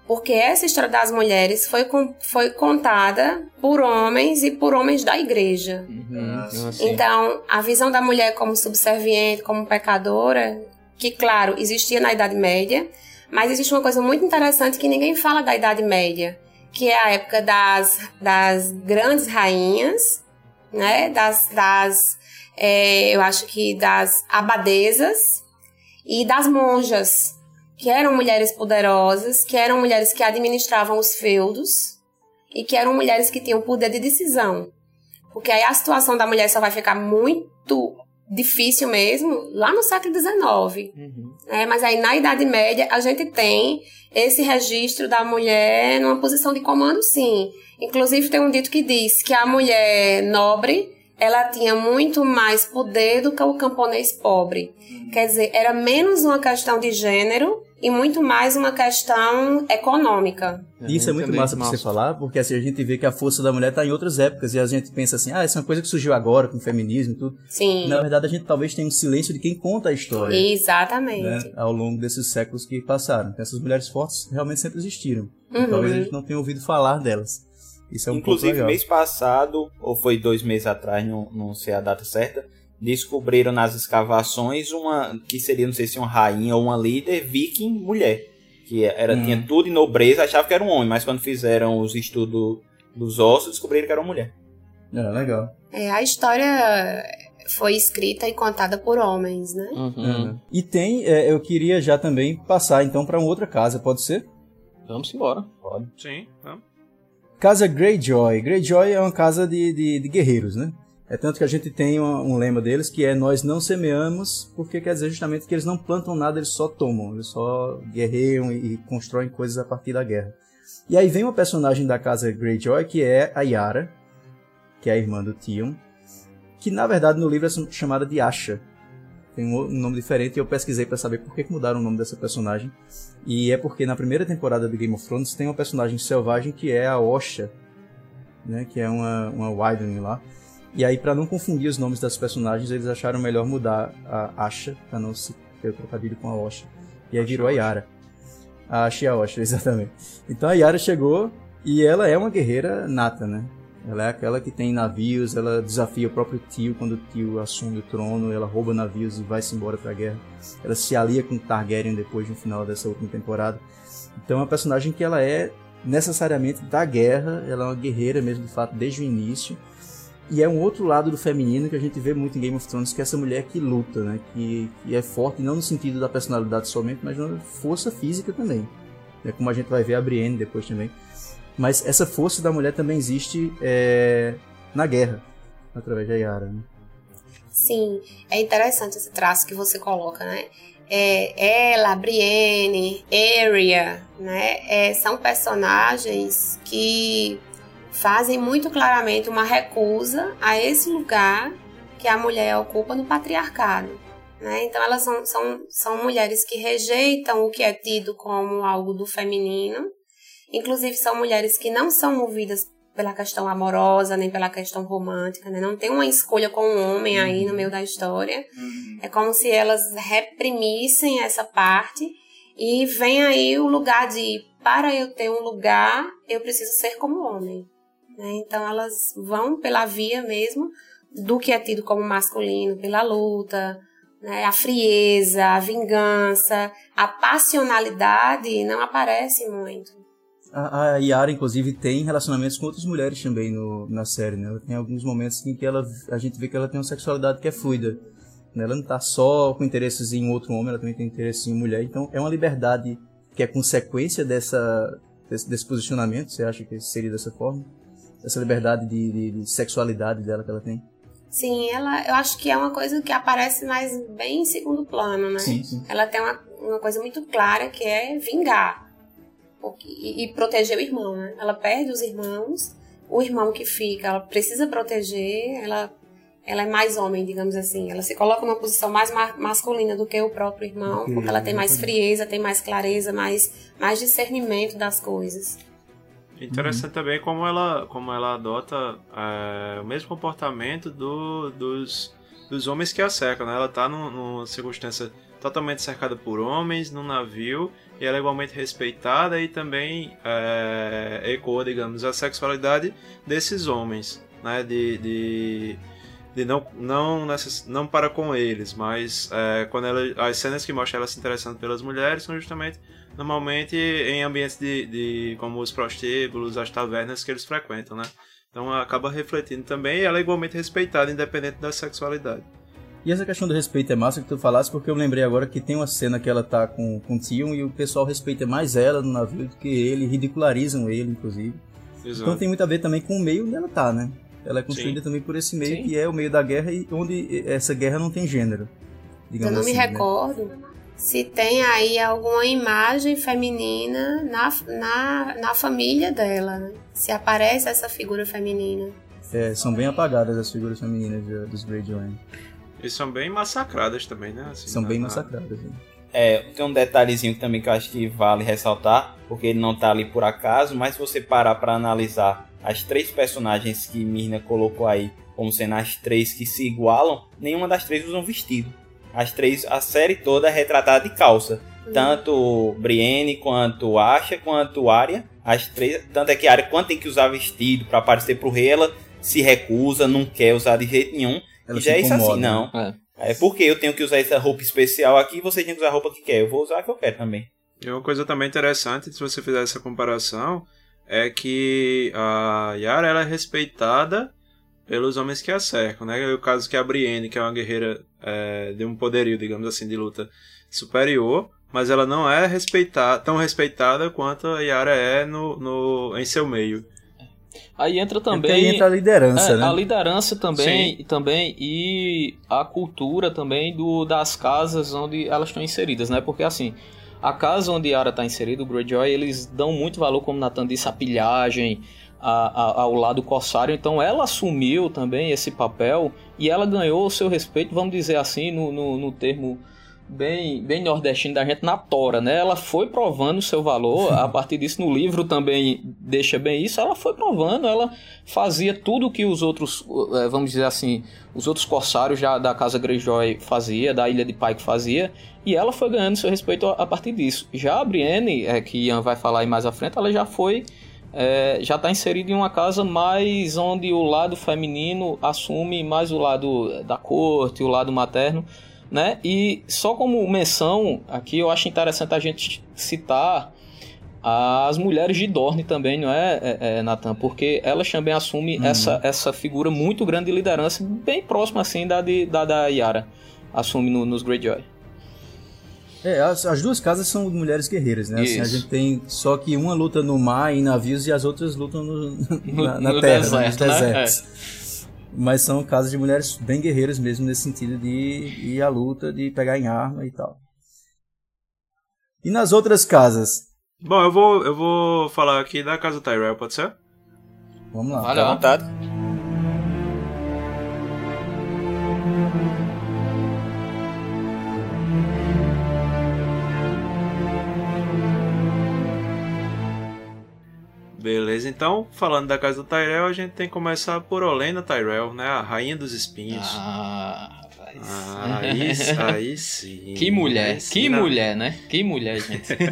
porque essa história das mulheres foi, foi contada por homens e por homens da igreja. Uhum, assim. Então, a visão da mulher como subserviente, como pecadora, que, claro, existia na Idade Média, mas existe uma coisa muito interessante que ninguém fala da Idade Média, que é a época das, das grandes rainhas, né? Das, das é, eu acho que das abadesas e das monjas que eram mulheres poderosas, que eram mulheres que administravam os feudos e que eram mulheres que tinham poder de decisão. Porque aí a situação da mulher só vai ficar muito difícil mesmo lá no século XIX. Uhum. É, mas aí na Idade Média a gente tem esse registro da mulher numa posição de comando, sim. Inclusive tem um dito que diz que a mulher nobre ela tinha muito mais poder do que o camponês pobre. Uhum. Quer dizer, era menos uma questão de gênero e muito mais uma questão econômica. Isso é muito massa pra você falar, porque assim a gente vê que a força da mulher está em outras épocas e a gente pensa assim, ah, isso é uma coisa que surgiu agora com o feminismo e tudo. Sim. Na verdade, a gente talvez tenha um silêncio de quem conta a história. Exatamente. Né, ao longo desses séculos que passaram. Então, essas mulheres fortes realmente sempre existiram. Uhum. Talvez a gente não tenha ouvido falar delas. Isso é um Inclusive, mês passado, ou foi dois meses atrás, não, não sei a data certa, descobriram nas escavações uma que seria, não sei se uma rainha ou uma líder viking mulher. Que era, hum. tinha tudo em nobreza, achava que era um homem, mas quando fizeram os estudos dos ossos, descobriram que era uma mulher. É, legal. É, a história foi escrita e contada por homens, né? Uhum. É. E tem, é, eu queria já também passar então para uma outra casa, pode ser? Vamos embora. Pode. Sim, vamos. Casa Greyjoy. Greyjoy é uma casa de, de, de guerreiros, né? É tanto que a gente tem um, um, lema deles que é nós não semeamos, porque quer dizer justamente que eles não plantam nada, eles só tomam, eles só guerreiam e, e constroem coisas a partir da guerra. E aí vem uma personagem da casa Greyjoy que é a Yara, que é a irmã do Tion, que na verdade no livro é chamada de Asha. Tem um nome diferente e eu pesquisei para saber por que mudaram o nome dessa personagem. E é porque na primeira temporada de Game of Thrones tem uma personagem selvagem que é a Osha, né, que é uma, uma Wildling lá. E aí, para não confundir os nomes das personagens, eles acharam melhor mudar a Asha, pra não se ter o trocadilho com a Osha. E aí virou a Yara. A Asha e a Osha, exatamente. Então a Yara chegou e ela é uma guerreira nata, né? Ela é aquela que tem navios, ela desafia o próprio tio quando o tio assume o trono, ela rouba navios e vai-se embora pra guerra. Ela se alia com Targaryen depois no final dessa última temporada. Então é uma personagem que ela é necessariamente da guerra, ela é uma guerreira mesmo de fato desde o início. E é um outro lado do feminino que a gente vê muito em Game of Thrones, que é essa mulher que luta, né? Que, que é forte, não no sentido da personalidade somente, mas na força física também. É como a gente vai ver a Brienne depois também. Mas essa força da mulher também existe é, na guerra, através da Yara, né? Sim, é interessante esse traço que você coloca, né? É, ela, Brienne, Arya, né? É, são personagens que fazem muito claramente uma recusa a esse lugar que a mulher ocupa no patriarcado. Né? Então, elas são, são, são mulheres que rejeitam o que é tido como algo do feminino, inclusive são mulheres que não são movidas pela questão amorosa, nem pela questão romântica, né? Não tem uma escolha com um homem aí no meio da história. É como se elas reprimissem essa parte e vem aí o lugar de para eu ter um lugar, eu preciso ser como homem. Né? Então elas vão pela via mesmo do que é tido como masculino, pela luta, né? a frieza, a vingança, a passionalidade não aparece muito. A, a Yara, inclusive, tem relacionamentos com outras mulheres também no, na série, né? Ela tem alguns momentos em que ela, a gente vê que ela tem uma sexualidade que é fluida. Né? Ela não está só com interesses em outro homem, ela também tem interesses em mulher. Então, é uma liberdade que é consequência dessa, desse, desse posicionamento. Você acha que seria dessa forma? Essa liberdade de, de, de sexualidade dela que ela tem? Sim, ela, eu acho que é uma coisa que aparece mais bem em segundo plano, né? Sim, sim. Ela tem uma, uma coisa muito clara que é vingar e, e proteger o irmão, né? Ela perde os irmãos, o irmão que fica, ela precisa proteger, ela ela é mais homem, digamos assim. Ela se coloca numa posição mais ma masculina do que o próprio irmão, porque ela tem mais frieza, tem mais clareza, mais, mais discernimento das coisas. Interessante uhum. também como ela, como ela adota é, o mesmo comportamento do, dos, dos homens que a cercam. Né? Ela está numa circunstância totalmente cercada por homens, num navio, e ela é igualmente respeitada e também é, ecoa, digamos, a sexualidade desses homens, né? De, de, de não, não, necess, não para com eles, mas é, quando ela, as cenas que mostram ela se interessando pelas mulheres são justamente normalmente em ambientes de, de como os prostíbulos, as tavernas que eles frequentam, né? Então acaba refletindo também e ela é igualmente respeitada, independente da sexualidade. E essa questão do respeito é massa que tu falasse, porque eu lembrei agora que tem uma cena que ela tá com, com o Tion e o pessoal respeita mais ela no navio do que ele, ridicularizam ele, inclusive. Exato. Então tem muito a ver também com o meio onde ela tá, né? Ela é construída Sim. também por esse meio Sim. que é o meio da guerra e onde essa guerra não tem gênero. Eu não assim, me né? recordo se tem aí alguma imagem feminina na, na, na família dela, né? Se aparece essa figura feminina. É, são bem apagadas as figuras femininas dos Greyjoy. E são bem massacradas também, né? Assim, são bem massacradas. Né? É, tem um detalhezinho também que eu acho que vale ressaltar, porque ele não tá ali por acaso, mas se você parar para analisar as três personagens que Mirna colocou aí como sendo as três que se igualam, nenhuma das três usam vestido. As três, a série toda é retratada de calça. Uhum. Tanto Brienne quanto Asha quanto Arya, as três, tanto é que Arya quando tem que usar vestido para aparecer pro rei, ela se recusa, não quer usar de jeito nenhum. Ela e já é isso assim, não. É. é porque eu tenho que usar essa roupa especial aqui, você tem que usar a roupa que quer. Eu vou usar a que eu quero também. E uma coisa também interessante, se você fizer essa comparação, é que a Yara ela é respeitada pelos homens que a cercam, né? O caso que a Brienne, que é uma guerreira é, de um poderio, digamos assim, de luta superior, mas ela não é respeitada, tão respeitada quanto a Yara é no, no, em seu meio. Aí entra também. aí entra a liderança, é, né? A liderança também, Sim. também e a cultura também do, das casas onde elas estão inseridas, né? Porque assim, a casa onde Yara está inserida, o Greyjoy, eles dão muito valor, como Nathan disse, à pilhagem, a, a, ao lado corsário. Então ela assumiu também esse papel e ela ganhou o seu respeito, vamos dizer assim, no, no, no termo bem, bem nordestino da gente na tora, né? Ela foi provando o seu valor, a partir disso no livro também deixa bem isso, ela foi provando, ela fazia tudo que os outros, eh, vamos dizer assim, os outros corsários já da Casa Greyjoy fazia, da Ilha de Pike fazia, e ela foi ganhando seu respeito a partir disso. Já a Brienne, é, que Ian vai falar aí mais à frente, ela já foi é, já está inserida em uma casa mais onde o lado feminino assume mais o lado da corte, o lado materno, né? E só como menção aqui, eu acho interessante a gente citar as mulheres de Dorne também, não é, é, é Natan? Porque elas também assumem uhum. essa, essa figura muito grande de liderança, bem próxima assim da, de, da, da Yara, assume no, nos Greyjoy. É, as, as, duas casas são mulheres guerreiras, né? Assim, a gente tem só que uma luta no mar, em navios, e as outras lutam no, na, na no terra, deserto, né? nos desertos. Né? É mas são casos de mulheres bem guerreiras mesmo, nesse sentido de ir à luta, de pegar em arma e tal. E nas outras casas? Bom, eu vou, eu vou falar aqui da casa Tyrell, pode ser? Vamos lá. Fica à vontade. Beleza, então, falando da casa do Tyrell, a gente tem que começar por Olena Tyrell, né? A rainha dos espinhos. Ah, rapaz. Ah, aí, aí sim. Que mulher, sim, que na- mulher, né? Que mulher, gente.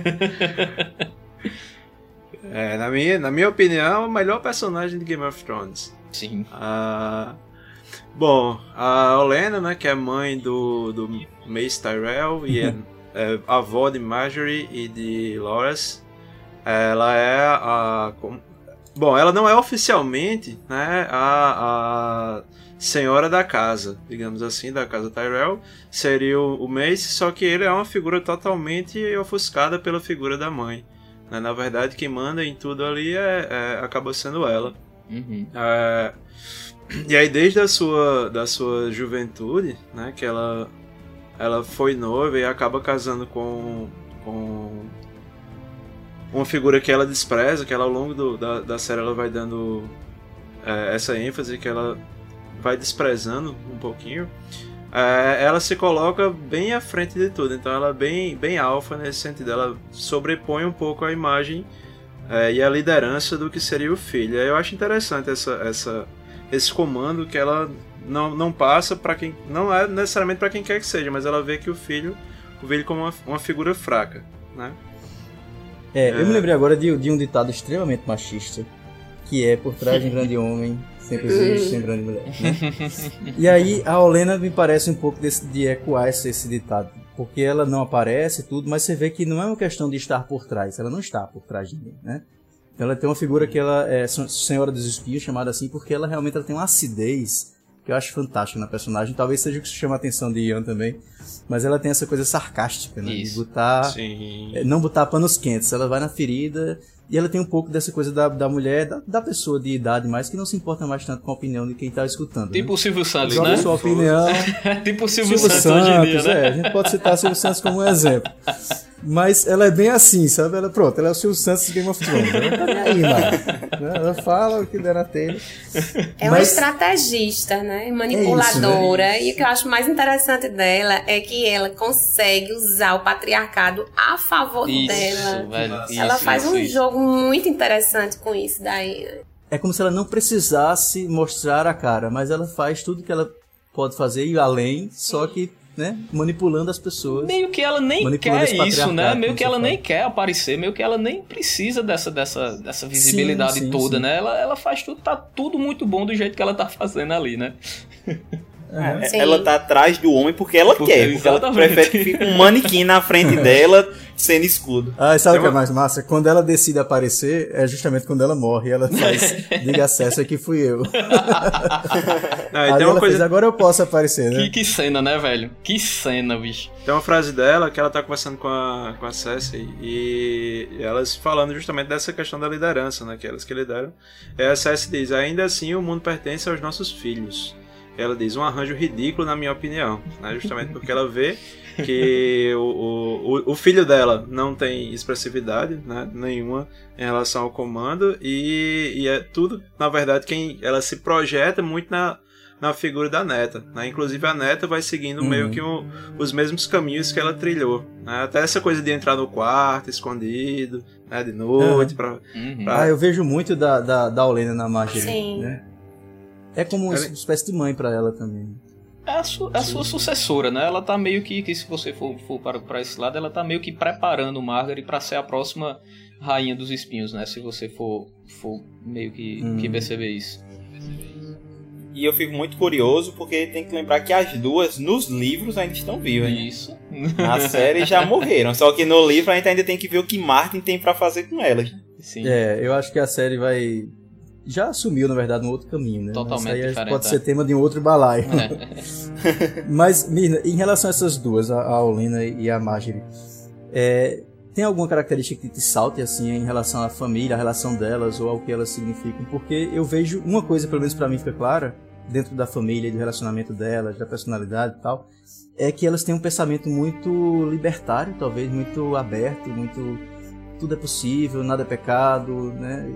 É, na minha, na minha opinião, o melhor personagem de Game of Thrones. Sim. Ah, bom, a Olena, né, que é mãe do, do Mace Tyrell e é, é avó de Marjorie e de Loras, ela é a... Bom, ela não é oficialmente né, a, a senhora da casa, digamos assim, da casa Tyrell. Seria o, o Mace, só que ele é uma figura totalmente ofuscada pela figura da mãe. né? Na verdade, quem manda em tudo ali é, é- acaba sendo ela. Uhum. É, e aí desde a sua da sua juventude, né, que ela ela foi noiva e acaba casando com com uma figura que ela despreza, que ela ao longo do- da, da série ela vai dando é, essa ênfase que ela vai desprezando um pouquinho. é, ela se coloca bem à frente de tudo, então ela é bem bem alfa nesse sentido, ela sobrepõe um pouco a imagem é, e a liderança do que seria o filho. Eu acho interessante essa, essa, esse comando que ela não, não passa para quem. Não é necessariamente para quem quer que seja, mas ela vê que o filho o vê como uma, uma figura fraca. Né? É, eu me lembrei agora de, de um ditado extremamente machista, que é por trás de um grande homem sempre existe uma grande mulher. né? E aí a Olena me parece um pouco desse, de ecoar esse, esse ditado, porque ela não aparece e tudo, mas você vê que não é uma questão de estar por trás, ela não está por trás de ninguém, né? Então ela tem uma figura que ela é sen- Senhora dos Espinhos, chamada assim, porque ela realmente ela tem uma acidez que eu acho fantástica na personagem. Talvez seja o que chama a atenção de Ian também, mas ela tem essa coisa sarcástica, né? Isso. De botar Sim. é, não botar panos quentes, ela vai na ferida e ela tem um pouco dessa coisa da, da mulher, da, da pessoa de idade mais, que não se importa mais tanto com a opinião de quem tá escutando. Tipo né? o Silvio Santos, Joga né? sua opinião. tipo o Silvio, Silvio Santos, hoje em dia, Santos, né? é, a gente pode citar Silvio Santos como um exemplo. Mas ela é bem assim, sabe? Ela, pronto, ela é o Silvio Santos de Game of Thrones. Ela tá nem aí, mano. Né? Ela fala o que der na telha. É uma Mas- estrategista, né? Manipuladora. É isso, E o que eu acho mais interessante dela é que ela consegue usar o patriarcado a favor Isso, dela. velho. ela isso, faz isso, um isso. jogo muito interessante com isso daí. É como se ela não precisasse mostrar a cara, mas ela faz tudo que ela pode fazer e além, só que, né, manipulando as pessoas. Meio que ela nem quer isso, né? Meio que ela fala. nem quer aparecer, meio que ela nem precisa dessa, dessa, dessa visibilidade sim, toda, sim. né? Ela, ela faz tudo, tá tudo muito bom do jeito que ela tá fazendo ali, né? É, Sim. ela tá atrás do homem porque ela Porque- quer. Porque ela prefere que fique um manequim na frente dela sendo escudo. Ah, e sabe o que é mais massa? Quando ela decide aparecer, é justamente quando ela morre. Ela faz, diga acesso aqui fui eu. Não, e ela uma coisa fez, agora eu posso aparecer, né? Que, que cena, né, velho? Que cena, bicho. Tem uma frase dela que ela tá conversando com a, com a Cersei e elas falando justamente dessa questão da liderança, né? Que elas que lideram. E a Cersei diz: ainda assim o mundo pertence aos nossos filhos. Ela diz: um arranjo ridículo, na minha opinião. Né? Justamente porque ela vê que o, o, o- filho dela não tem expressividade né? nenhuma em relação ao comando e, e é tudo, na verdade, quem ela se projeta muito na, na figura da neta. Né? Inclusive a neta vai seguindo Uhum. meio que o- os mesmos caminhos que ela trilhou. né? Até essa coisa de entrar no quarto escondido, né? de noite, pra, Uhum. pra- Ah, eu vejo muito da, da, da Olena na Marjorie, Sim. né? É como uma Ela- espécie de mãe pra ela também. É a, su- é a sua sucessora, né? Ela tá meio que, que se você for, for para, para esse lado, ela tá meio que preparando Margaret pra ser a próxima rainha dos espinhos, né? Se você for, for meio que, Hum. que perceber isso. E eu fico muito curioso porque tem que lembrar que as duas nos livros ainda estão vivas. né? Isso. Na série já morreram. Só que no livro a gente ainda tem que ver o que Martin tem pra fazer com elas. Sim. É, eu acho que a série vai. Já assumiu, na verdade, um outro caminho, né? Totalmente Mas isso aí diferente, pode é. ser tema de um outro balaio. É. Mas, Mirna, em relação a essas duas, a a Olena e a Marjorie, é, tem alguma característica que te salte assim em relação à família, a relação delas ou ao que elas significam? Porque eu vejo uma coisa, pelo menos pra mim fica clara, dentro da família, do relacionamento delas, da personalidade e tal, é que elas têm um pensamento muito libertário, talvez, muito aberto, muito tudo é possível, nada é pecado, né?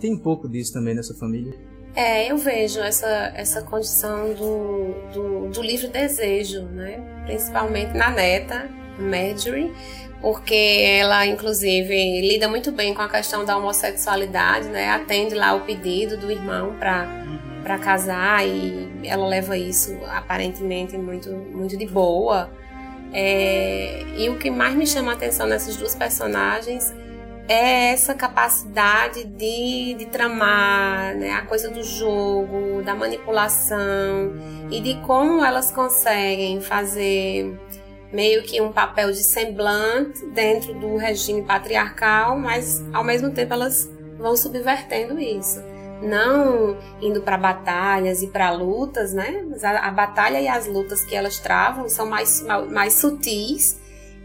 Tem um pouco disso também nessa família. É, eu vejo essa, essa condição do, do, do livre desejo, né? Principalmente na neta, Marjorie, porque ela, inclusive, lida muito bem com a questão da homossexualidade, né? Atende lá o pedido do irmão para para casar e ela leva isso aparentemente muito muito de boa. É, e o que mais me chama a atenção nessas duas personagens é essa capacidade de, de tramar, né? a coisa do jogo, da manipulação e de como elas conseguem fazer meio que um papel de semblante dentro do regime patriarcal, mas ao mesmo tempo elas vão subvertendo isso. Não indo para batalhas e para lutas, né? Mas a, a, batalha e as lutas que elas travam são mais, mais sutis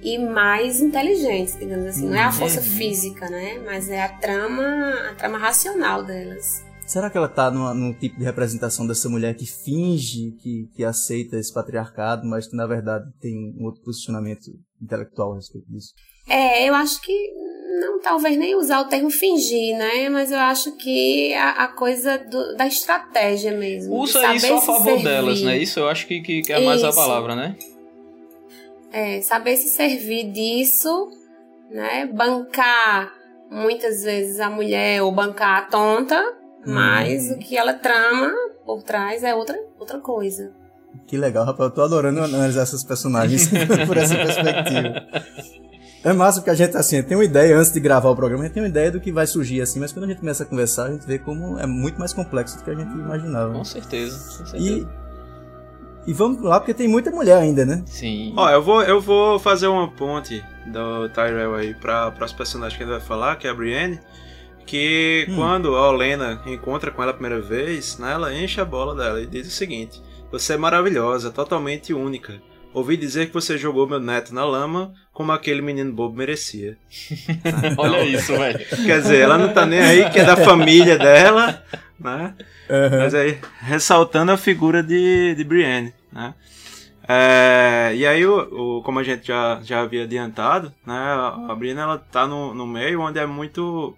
e mais inteligentes, digamos assim. Não é a força física, né? Mas é a trama, a trama racional delas. Será que ela tá numa, num tipo de representação dessa mulher que finge que, que aceita esse patriarcado, mas que na verdade tem um outro posicionamento intelectual a respeito disso? É, eu acho que não talvez nem usar o termo fingir, né? Mas eu acho que a, a coisa do, da estratégia mesmo. Usa isso a favor servir. delas, né? Isso eu acho que, que, que é mais isso. a palavra, né? É, saber se servir disso, né? Bancar muitas vezes a mulher ou bancar a tonta, hum. mas o que ela trama por trás é outra, outra coisa. Que legal, rapaz. Eu tô adorando analisar essas personagens por essa perspectiva. É massa porque a gente, assim, tem uma ideia antes de gravar o programa, a gente tem uma ideia do que vai surgir, assim, mas quando a gente começa a conversar, a gente vê como é muito mais complexo do que a gente imaginava. Com certeza, com certeza. E e vamos lá, porque tem muita mulher ainda, né? Sim. Ó, eu vou, eu vou fazer uma ponte do Tyrell aí para os personagens que ele vai falar, que é a Brienne. Que hum. quando a Olena encontra com ela a primeira vez, né, ela enche a bola dela e diz o seguinte: Você é maravilhosa, totalmente única. Ouvi dizer que você jogou meu neto na lama como aquele menino bobo merecia. Então, Olha isso, velho. Quer dizer, ela não tá nem aí, que é da família dela, né? Uhum. Mas aí, ressaltando a figura de, de Brienne, né? É, e aí, o, o, como a gente já, já havia adiantado, né, a Brienne ela tá no, no meio onde é muito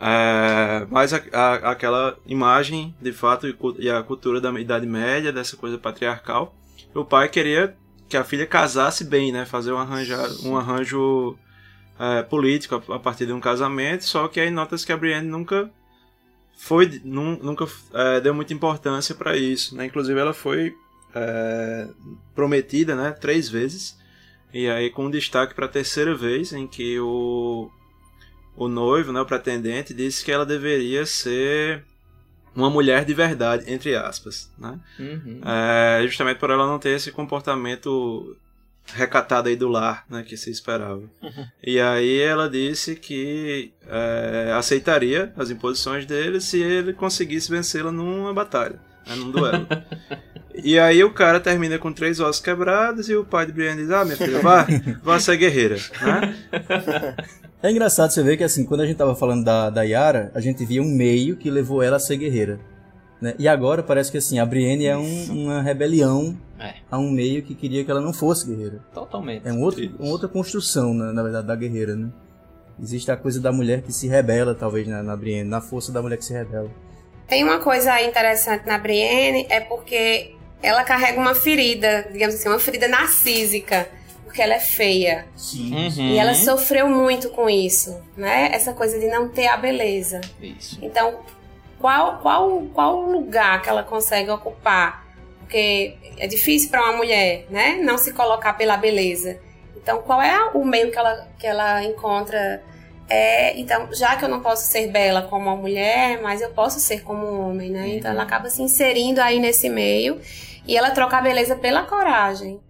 é, mais a, a, aquela imagem, de fato, e, e a cultura da Idade Média, dessa coisa patriarcal. O pai queria que a filha casasse bem, né, fazer um arranjo, um arranjo é, político a, a, partir de um casamento, só que aí notas que a Brienne nunca foi nunca é, deu muita importância para isso, né? Inclusive ela foi é, prometida, né, três vezes. E aí com destaque para a terceira vez em que o o noivo, né, o pretendente, disse que ela deveria ser uma mulher de verdade, entre aspas, né? Uhum. É, justamente por ela não ter esse comportamento recatada aí do lar, né, que se esperava. Uhum. E aí ela disse que é, aceitaria as imposições dele se ele conseguisse vencê-la numa batalha, né, num duelo. e aí o cara termina com três ossos quebrados e o pai de Brienne diz, ah, minha filha, vá, vá ser guerreira, né? É engraçado você ver que assim, quando a gente tava falando da, da Yara, a gente via um meio que levou ela a ser guerreira. Né? E agora parece que assim, a Brienne é um, uma rebelião é. a um meio que queria que ela não fosse guerreira. Totalmente. É um outro, uma outra construção, na, na, verdade, da guerreira, né? Existe a coisa da mulher que se rebela, talvez, na, na Brienne, na força da mulher que se rebela. Tem uma coisa interessante na Brienne, é porque ela carrega uma ferida, digamos assim, uma ferida narcísica porque ela é feia. Sim. Uhum. E ela sofreu muito com isso, né? Essa coisa de não ter a beleza. Isso. Então, qual, qual, qual lugar que ela consegue ocupar. Porque é difícil para uma mulher, né? Não se colocar pela beleza. Então, qual é o meio que ela, que ela encontra? É, então, já que eu não posso ser bela como uma mulher, mas eu posso ser como um homem, né? Então, ela acaba se inserindo aí nesse meio e ela troca a beleza pela coragem.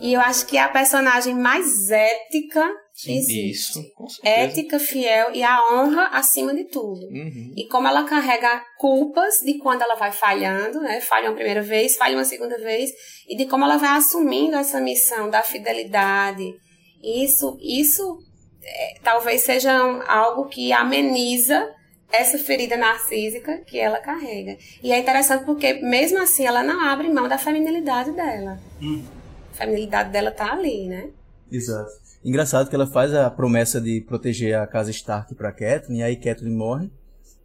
E eu acho que é a personagem mais ética Sim, existe. Isso, ética, fiel e a honra acima de tudo. Uhum. E como ela carrega culpas de quando ela vai falhando, né? Falha uma primeira vez, falha uma segunda vez, e de como ela vai assumindo essa missão da fidelidade. Isso, isso é, talvez seja algo que ameniza essa ferida narcísica que ela carrega. E é interessante porque, mesmo assim, ela não abre mão da feminilidade dela. Uhum. A feminilidade dela tá ali, né? Exato. Engraçado que ela faz a promessa de proteger a casa Stark para Catelyn, e aí Catelyn morre.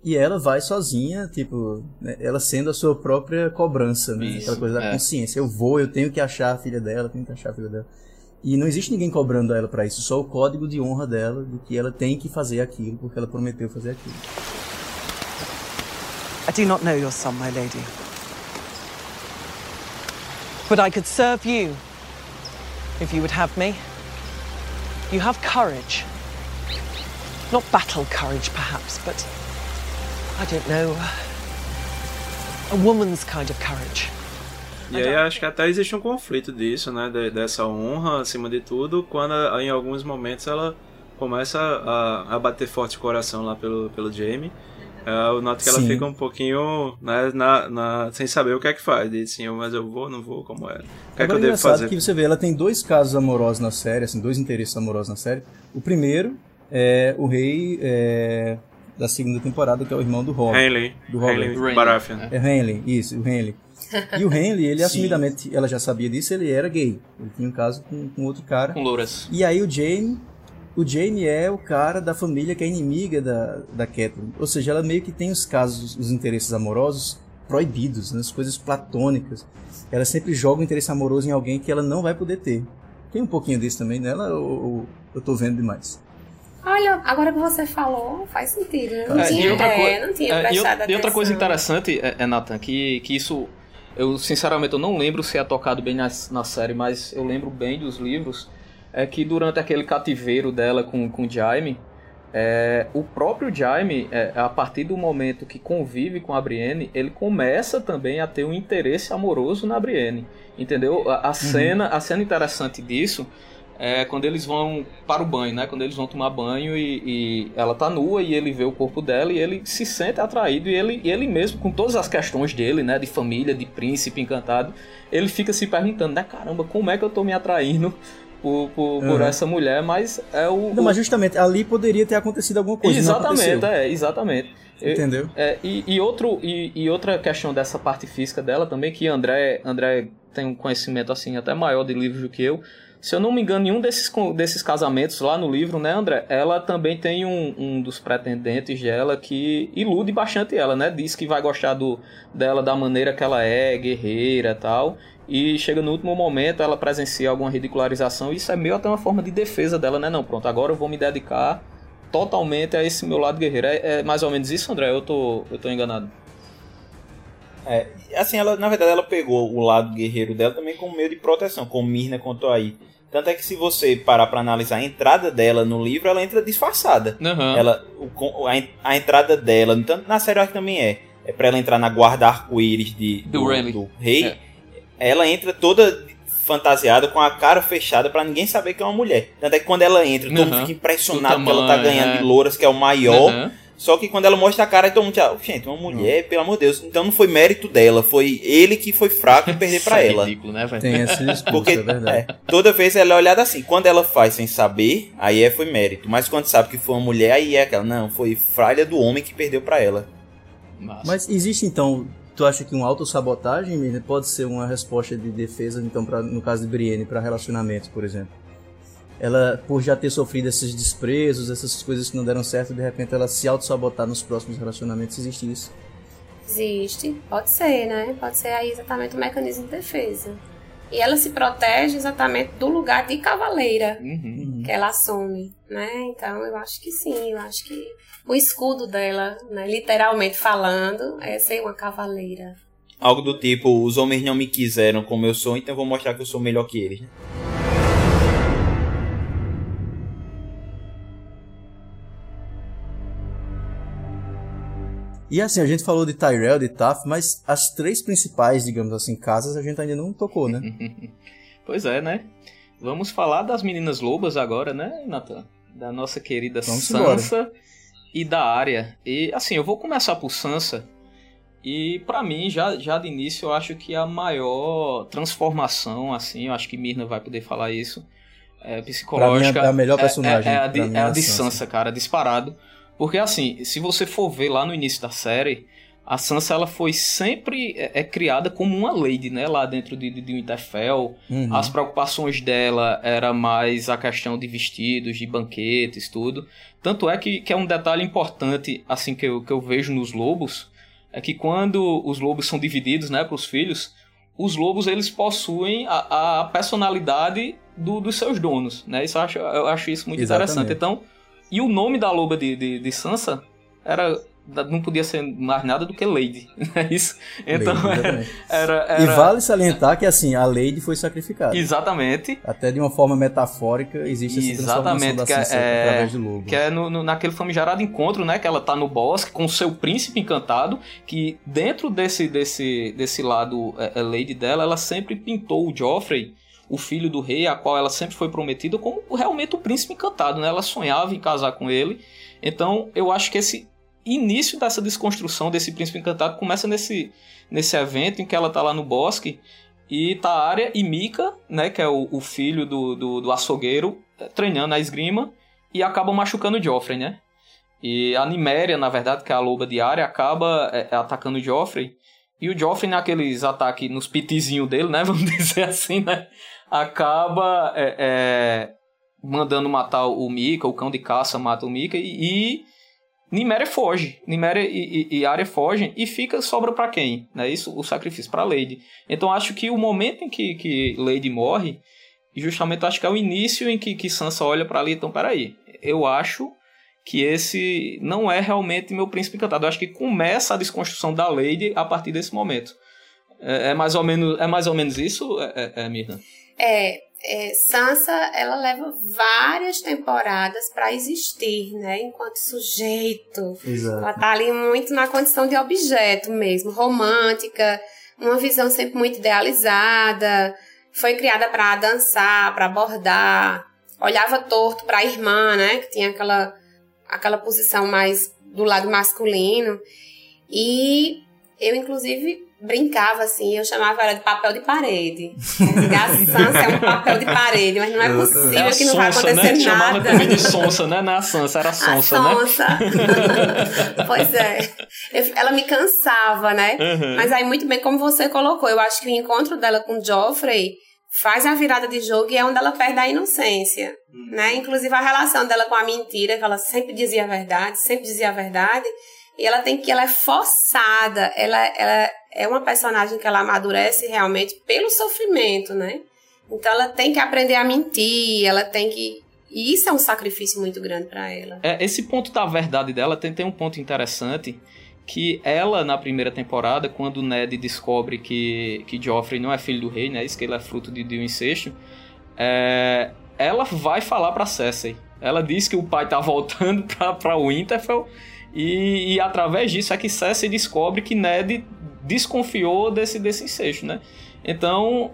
E ela vai sozinha, tipo, né, ela sendo a sua própria cobrança, né? Isso, Aquela coisa da é. consciência. Eu vou, eu tenho que achar a filha dela, tenho que achar a filha dela. E não existe ninguém cobrando ela pra isso, só o código de honra dela, de que ela tem que fazer aquilo, porque ela prometeu fazer aquilo. I do not know your son, my lady. But I could serve you if you would have me. You have courage. Not battle courage, perhaps, but I don't know. A woman's kind of courage. E aí acho que até existe um conflito disso, né? de- dessa honra acima de tudo, quando a- em alguns momentos ela começa a, a bater forte o coração lá pelo, pelo Jamie. É, eu noto que ela Sim. fica um pouquinho né, na, na- sem saber o que é que faz. Diz assim, mas eu vou, não vou, como é? O que é que eu devo engraçado fazer? que você vê, ela tem dois casos amorosos na série, assim, dois interesses amorosos na série. O primeiro é o rei é, da segunda temporada, que é o irmão do Robert. Henley, do Robert. Henley Baratheon. É Henley, isso, o Henley. E o Henley, ele Sim. assumidamente, ela já sabia disso, ele era gay. Ele tinha um caso com, com outro cara. Com louras. E aí o Jamie, o Jamie é o cara da família que é inimiga da, da Catelyn. Ou seja, ela meio que tem os casos, os interesses amorosos proibidos, né, as coisas platônicas. Ela sempre joga o interesse amoroso em alguém que ela não vai poder ter. Tem um pouquinho disso também nela ou, ou eu tô vendo demais? Olha, agora que você falou, faz sentido. Eu não É, tinha, e outra, é, coi- não tinha é, e, e outra coisa interessante, é, é, Nathan, que, que isso. Eu sinceramente eu não lembro se é tocado bem na, na série, mas eu lembro bem dos livros. É que durante aquele cativeiro dela com, com o Jaime, é, o próprio Jaime, é, a partir do momento que convive com a Brienne, ele começa também a ter um interesse amoroso na Brienne. Entendeu? A, a cena, a cena interessante disso é quando eles vão para o banho, né? Quando eles vão tomar banho e, e ela tá nua e ele vê o corpo dela e ele se sente atraído e ele, e ele mesmo, com todas as questões dele, né? De família, de príncipe encantado, ele fica se perguntando, né? Caramba, como é que eu tô me atraindo por, por, por Uhum. essa mulher? Mas é o... Não, o- mas justamente ali poderia ter acontecido alguma coisa. exatamente, é, exatamente. Eu- Entendeu? é, e, e outro, e, e outra questão dessa parte física dela também, que André, André tem um conhecimento assim até maior de livros do que eu. Se eu não me engano, em um desses, desses casamentos lá no livro, né, André? Ela também tem um, um dos pretendentes dela que ilude bastante ela, né? Diz que vai gostar do, dela da maneira que ela é, guerreira tal. E chega no último momento, ela presencia alguma ridicularização. Isso é meio até uma forma de defesa dela, né? Não, pronto, agora eu vou me dedicar totalmente a esse meu lado guerreiro. É, é mais ou menos isso, André? Eu tô, eu tô enganado. É, assim, ela, na verdade, ela pegou o lado guerreiro dela também como meio de proteção, como Mirna contou aí. Tanto é que se você parar pra analisar a entrada dela no livro, ela entra disfarçada. Uhum. Ela, o a, a entrada dela, tanto na série que também é, é pra ela entrar na guarda arco-íris de- Do do, do rei. É. Ela entra toda fantasiada, com a cara fechada, pra ninguém saber que é uma mulher. Tanto é que quando ela entra, todo mundo fica impressionado Do que ela tá ganhando é. de louras, que é o maior. Uhum. Só que quando ela mostra a cara, todo mundo gente, uma mulher, pelo amor de Deus. Então não foi mérito dela, foi ele que foi fraco e perder pra Isso é ela. ridículo, né, velho? Tem essa disputa, Porque é verdade. é, toda vez ela é olhada assim. Quando ela faz sem saber, aí é foi mérito. Mas quando sabe que foi uma mulher, aí é aquela. Não, foi falha do homem que perdeu pra ela. Massa. Mas existe então, tu acha que uma autossabotagem pode ser uma resposta de defesa, então, pra, no caso de Brienne, para relacionamentos, por exemplo? Ela, por já ter sofrido esses desprezos, essas coisas que não deram certo, de repente ela se autossabotar nos próximos relacionamentos, existe isso. Existe, pode ser, né? Pode ser aí exatamente o mecanismo de defesa. E ela se protege exatamente do lugar de cavaleira Uhum. que ela assume, né? Então eu acho que sim, eu acho que o escudo dela, né, literalmente falando, é ser uma cavaleira. Algo do tipo, os homens não me quiseram como eu sou, então eu vou mostrar que eu sou melhor que eles. né? E assim, a gente falou de Tyrell, de Taff, mas as três principais, digamos assim, casas a gente ainda não tocou, né? Pois é, né? Vamos falar das meninas lobas agora, né, Nathan? Da nossa querida Vamos Sansa e da Arya. E assim, eu vou começar por Sansa. E pra mim, já, já de início, eu acho que a maior transformação, assim, eu acho que Mirna vai poder falar isso, é psicológica. Pra mim, é a melhor é- personagem, É, é a de, é a é a de. Sansa, cara, disparado. Porque assim, se você for ver lá no início da série, a Sansa ela foi sempre é, é, criada como uma lady, né? Lá dentro de, de, de Winterfell. Uhum. As preocupações dela era mais a questão de vestidos, de banquetes, tudo. Tanto é que, que é um detalhe importante, assim, que eu, que eu vejo nos lobos, é que quando os lobos são divididos, né, para os filhos, os lobos eles possuem a, a personalidade do, dos seus donos, né? Isso eu acho, eu acho isso muito Exatamente. interessante. Então, e o nome da loba de, de, de Sansa era não podia ser mais nada do que Lady, é isso? Então Lady, era, era, E vale salientar que assim, a Lady foi sacrificada. Exatamente. Até de uma forma metafórica existe essa Exatamente, transformação que da Sansa é, através de lobo. Que é no, no, naquele famigerado encontro, né, que ela tá no bosque com o seu príncipe encantado, que dentro desse, desse, desse lado é, é Lady dela, ela sempre pintou o Joffrey o filho do rei, a qual ela sempre foi prometida, como realmente o príncipe encantado, né? Ela sonhava em casar com ele. Então, eu acho que esse início dessa desconstrução desse príncipe encantado começa nesse, nesse evento em que ela tá lá no bosque e tá Arya e Mika, né, que é o, o filho do, do, do, açougueiro, treinando a esgrima e acabam machucando o Joffrey, né? E a Niméria, na verdade, que é a loba de Arya, acaba é, atacando o Joffrey. E o Joffrey, naqueles ataques nos pitizinhos dele, né, vamos dizer assim, né, acaba é, é, mandando matar o Mika, o cão de caça mata o Mika e, e Niméria foge. Niméria e, e, e Arya fogem e fica, sobra para quem? Né? Isso, o sacrifício para Lady. Então acho que o momento em que, que Lady morre, justamente acho que é o início em que, que Sansa olha para ali, então peraí, eu acho que esse não é realmente meu príncipe encantado. Eu acho que começa a desconstrução da Lady a partir desse momento. É, é mais ou menos é mais ou menos isso, é, é, é Mirna? É, é, Sansa ela leva várias temporadas para existir, né? Enquanto sujeito. Exato. Ela tá ali muito na condição de objeto mesmo, romântica, uma visão sempre muito idealizada. Foi criada para dançar, para bordar. Olhava torto para a irmã, né? Que tinha aquela aquela posição mais do lado masculino. E eu inclusive brincava assim, eu chamava ela de papel de parede. A Sansa é um papel de parede, mas não é possível é que não vai acontecer né? nada. Chamava também de Sonsa, né? Não é a Sansa, era Sonsa, a Sonsa. né? pois é. ela me cansava, né? Uhum. Mas aí, muito bem, como você colocou, eu acho que o encontro dela com Joffrey faz a virada de jogo e é onde ela perde a inocência, uhum. né? Inclusive a relação dela com a mentira, que ela sempre dizia a verdade, sempre dizia a verdade, e ela tem que, ela é forçada, ela, ela é uma personagem que ela amadurece realmente pelo sofrimento, né? Então ela tem que aprender a mentir, ela tem que. E isso é um sacrifício muito grande para ela. É, esse ponto da verdade dela tem, tem um ponto interessante que ela, na primeira temporada, quando Ned descobre que, que Joffrey não é filho do rei, né? Isso que ele é fruto de, de um incesto, é, ela vai falar para Cersei. Ela diz que o pai tá voltando para Winterfell e, e, através disso é que Cersei descobre que Ned desconfiou desse, desse incesto, né? Então,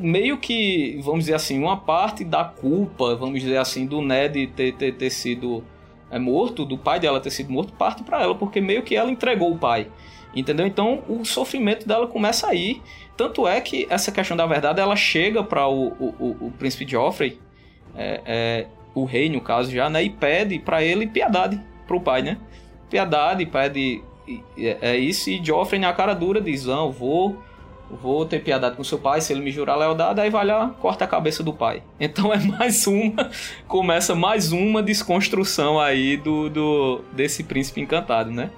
meio que, vamos dizer assim, uma parte da culpa, vamos dizer assim, do Ned ter, ter, ter sido é, morto, do pai dela ter sido morto, parte para ela, porque meio que ela entregou o pai. Entendeu? Então o sofrimento dela começa aí. Tanto é que essa questão da verdade ela chega para o, o, o, príncipe Joffrey, é, é, o rei no caso já, né? E pede para ele piedade pro pai, né? Piedade, pede é isso, e Joffrey na cara dura diz, não, vou, vou ter piedade com seu pai, se ele me jurar lealdade, aí vai lá, corta a cabeça do pai. Então é mais uma, começa mais uma desconstrução aí do, do desse príncipe encantado, né?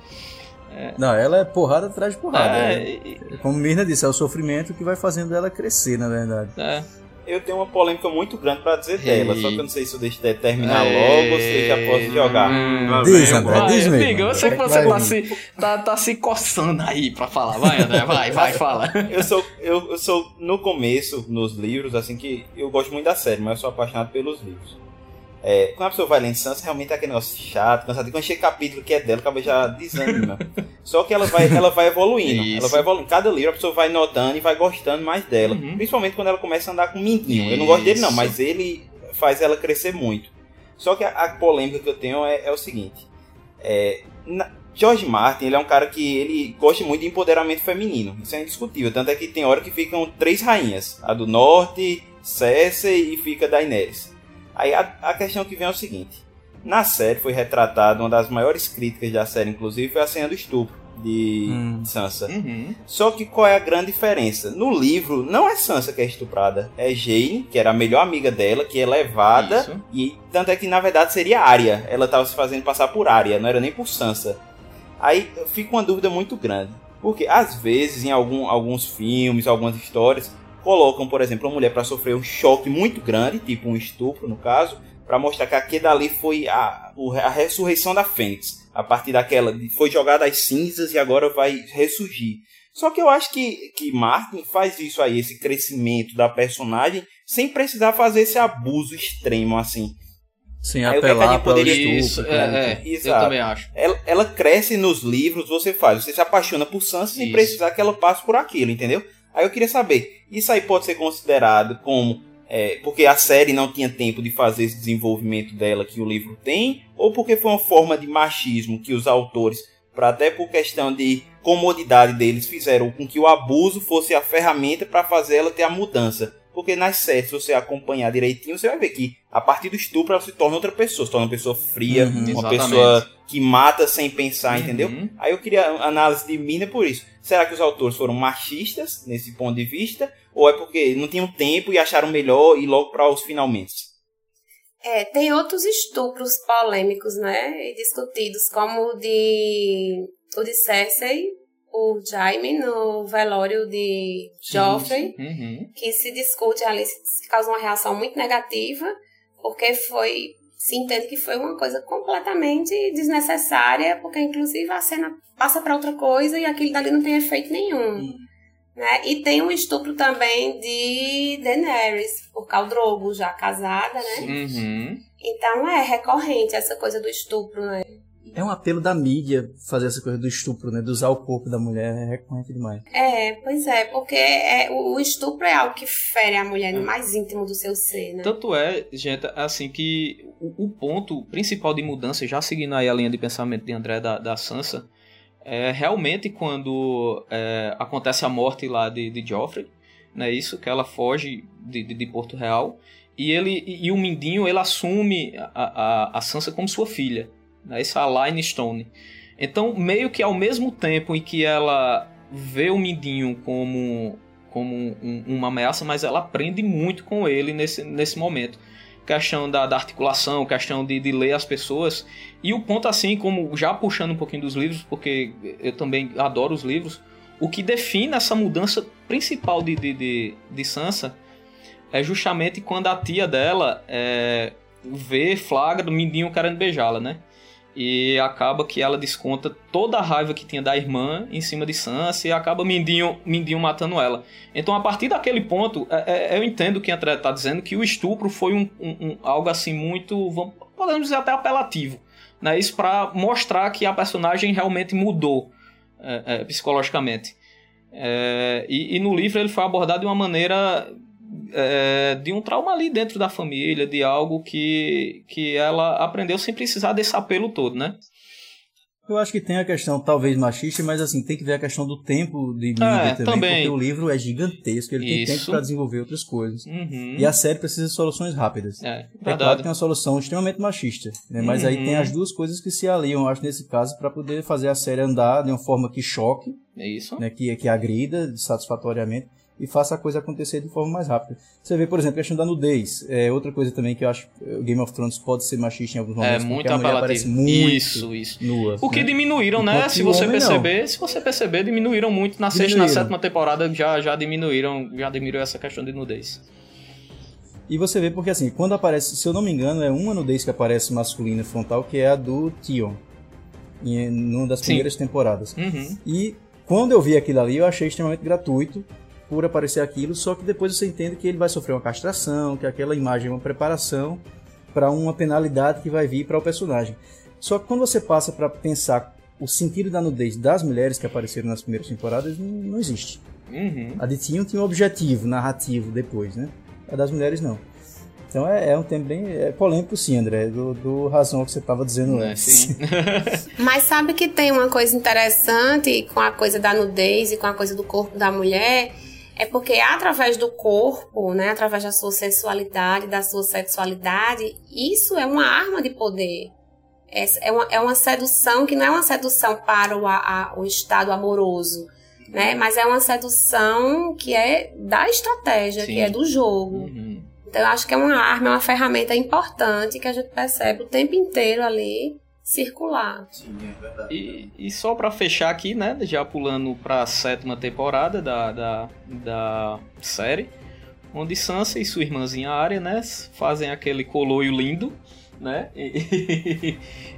É. Não, ela é porrada atrás de porrada. É, é, como Mirna disse, é o sofrimento que vai fazendo ela crescer, na verdade. É eu tenho uma polêmica muito grande pra dizer dela, só que eu não sei se eu deixo de terminar logo ou se eu já posso jogar. Hum, diz, André, diz mesmo. Amigo, eu sei que você tá se, tá, tá se coçando aí pra falar. Vai, André, vai, vai, fala. Eu sou, eu, eu sou, no começo, nos livros, assim, que eu gosto muito da série, mas eu sou apaixonado pelos livros. É, quando a pessoa vai lendo Sansa, realmente é aquele negócio chato, cansado. Quando chega capítulo que é dela, acaba já desanima. Só que ela vai, ela vai evoluindo. Isso. Ela vai evoluindo. Cada livro a pessoa vai notando e vai gostando mais dela. Uhum. Principalmente quando ela começa a andar com o Mindinho. Eu não gosto dele não, mas ele faz ela crescer muito. Só que a, a polêmica que eu tenho é, é o seguinte. É, na, George Martin, ele é um cara que ele gosta muito de empoderamento feminino. Isso é indiscutível. Tanto é que tem hora que ficam três rainhas. A do norte, Cersei e fica Daenerys. Aí a, a questão que vem é o seguinte: na série foi retratada uma das maiores críticas da série, inclusive, foi a cena do estupro. de Hum. Sansa. Uhum. Só que qual é a grande diferença? No livro, não é Sansa que é estuprada, é Jane, que era a melhor amiga dela, que é levada. Isso. E tanto é que na verdade seria Arya. Ela tava se fazendo passar por Arya, não era nem por Sansa. Aí fica uma dúvida muito grande. Porque às vezes, em algum, alguns filmes, algumas histórias, colocam, por exemplo, uma mulher para sofrer um choque muito grande, tipo um estupro no caso, para mostrar que aquele dali foi a, o- a ressurreição da Fênix. A partir daquela, foi jogada às cinzas e agora vai ressurgir. Só que eu acho que, que Martin faz isso aí, esse crescimento da personagem, sem precisar fazer esse abuso extremo assim. Sem Aí o que é apelar para o poderia- Isso, estupro. é, né? é, eu Exato. também acho. Ela, ela cresce nos livros, você faz, você se apaixona por Sansa sem Isso. precisar que ela passe por aquilo, entendeu? Aí eu queria saber, isso aí pode ser considerado como. é, porque a série não tinha tempo de fazer esse desenvolvimento dela que o livro tem, ou porque foi uma forma de machismo que os autores, para até por questão de comodidade deles, fizeram com que o abuso fosse a ferramenta para fazer ela ter a mudança. Porque nas séries, se você acompanhar direitinho, você vai ver que a partir do estupro ela se torna outra pessoa, se torna uma pessoa fria, Uhum. uma Exatamente. pessoa que mata sem pensar, Uhum. entendeu? Aí eu queria análise de Mina por isso. Será que os autores foram machistas nesse ponto de vista? Ou é porque não tinham tempo e acharam melhor ir logo para os finalmente? É, tem outros estupros polêmicos, né? E discutidos, como o de, o de Cersei, o Jaime, no velório de Joffrey, Uhum. que se discute ali, se causa uma reação muito negativa, porque foi. Se entende que foi uma coisa completamente desnecessária, porque inclusive a cena passa para outra coisa e aquilo dali não tem efeito nenhum. Né? E tem um estupro também de Daenerys, por Khal Drogo, já casada, né? Uhum. Então é recorrente essa coisa do estupro, né? É um apelo da mídia fazer essa coisa do estupro, né? De usar o corpo da mulher, é recorrente demais. É, pois é, porque é, o, o estupro é algo que fere a mulher no mais íntimo do seu ser, né? Tanto é, gente, assim que o, o ponto principal de mudança, já seguindo aí a linha de pensamento de André da, da Sansa, é realmente quando é, acontece a morte lá de, de Joffrey, não é isso? Que ela foge de, de, de Porto Real e ele e, e o Mindinho ele assume a, a, a Sansa como sua filha, né? É Line Stone. Então, meio que ao mesmo tempo em que ela vê o Mindinho como como um- uma ameaça, mas ela aprende muito com ele nesse, nesse momento. Questão da, da articulação, questão de, de ler as pessoas. E o ponto, assim, como já puxando um pouquinho dos livros, porque eu também adoro os livros, o que define essa mudança principal de, de, de, de Sansa é justamente quando a tia dela é, vê, flagra do Mindinho querendo beijá-la, né? E acaba que ela desconta toda a raiva que tinha da irmã em cima de Sansa e acaba Mindinho, Mindinho matando ela. Então, a partir daquele ponto, é- é- eu entendo que André está dizendo que o estupro foi um, um- um- algo assim muito, vamos- podemos dizer até apelativo. Né? Isso para mostrar que a personagem realmente mudou é, é, psicologicamente. É, e, e no livro ele foi abordado de uma maneira é, de um trauma ali dentro da família, de algo que, que ela aprendeu sem precisar desse apelo todo, né? Eu acho que tem a questão, talvez machista, mas assim, tem que ver a questão do tempo de mídia É, também, também. porque o livro é gigantesco, ele tem Isso. tempo para desenvolver outras coisas. Uhum. E a série precisa de soluções rápidas. É, É claro que tem uma solução extremamente machista, né? mas aí Uhum. tem as duas coisas que se aliam, eu acho, nesse caso, para poder fazer a série andar de uma forma que choque, É isso. né? que, que agrida satisfatoriamente e faça a coisa acontecer de forma mais rápida. Você vê, por exemplo, a questão da nudez. É outra coisa também que eu acho que o Game of Thrones pode ser machista em alguns É momentos, muito porque a mulher aparece apelativo. muito Isso, isso. nua. O que né? diminuíram, né? Se você homem, não. perceber, se você perceber, diminuíram muito na sexta e na Diminuíram. sétima temporada já já diminuíram, já diminuiu essa questão de nudez. E você vê porque assim, quando aparece, se eu não me engano, é uma nudez que aparece masculina frontal, que é a do Tion. Em numa das Sim. primeiras temporadas. Uhum. E quando eu vi aquilo ali, eu achei extremamente gratuito por aparecer aquilo, só que depois você entende que ele vai sofrer uma castração, que aquela imagem é uma preparação para uma penalidade que vai vir para o personagem. Só que quando você passa para pensar o sentido da nudez das mulheres que apareceram nas primeiras temporadas, não, não existe. Uhum. A de tinha um objetivo narrativo depois, né? A das mulheres não. Então é, é um tema bem é polêmico sim, André, do, do razão que você estava dizendo É, antes. sim. Mas sabe que tem uma coisa interessante com a coisa da nudez e com a coisa do corpo da mulher? É porque através do corpo, né, através da sua sensualidade, da sua sexualidade, isso é uma arma de poder. é uma, é uma sedução que não é uma sedução para o, a, o estado amoroso, né? Mas é uma sedução que é da estratégia, Sim. que é do jogo. Uhum. Então eu acho que é uma arma, é uma ferramenta importante que a gente percebe o tempo inteiro ali circular. Sim, é verdade. E, e só para fechar aqui, né, já pulando para a sétima temporada da, da, da série, onde Sansa e sua irmãzinha Arya, né, fazem aquele coloio lindo, né, e,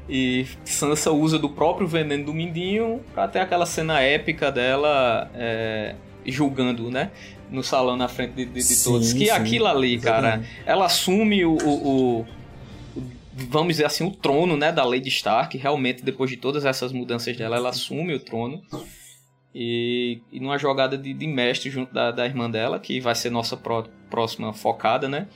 e, Sansa usa do próprio veneno do Mindinho para ter aquela cena épica dela é, julgando, né, no salão na frente de, de, de sim, todos. Que sim, aquilo ali, cara, ela assume o, o, o vamos dizer assim, o trono, né, da Lady Stark. Realmente, depois de todas essas mudanças dela, ela assume o trono. E, e numa jogada de, de mestre junto da, da, irmã dela, que vai ser nossa pró, próxima focada, né?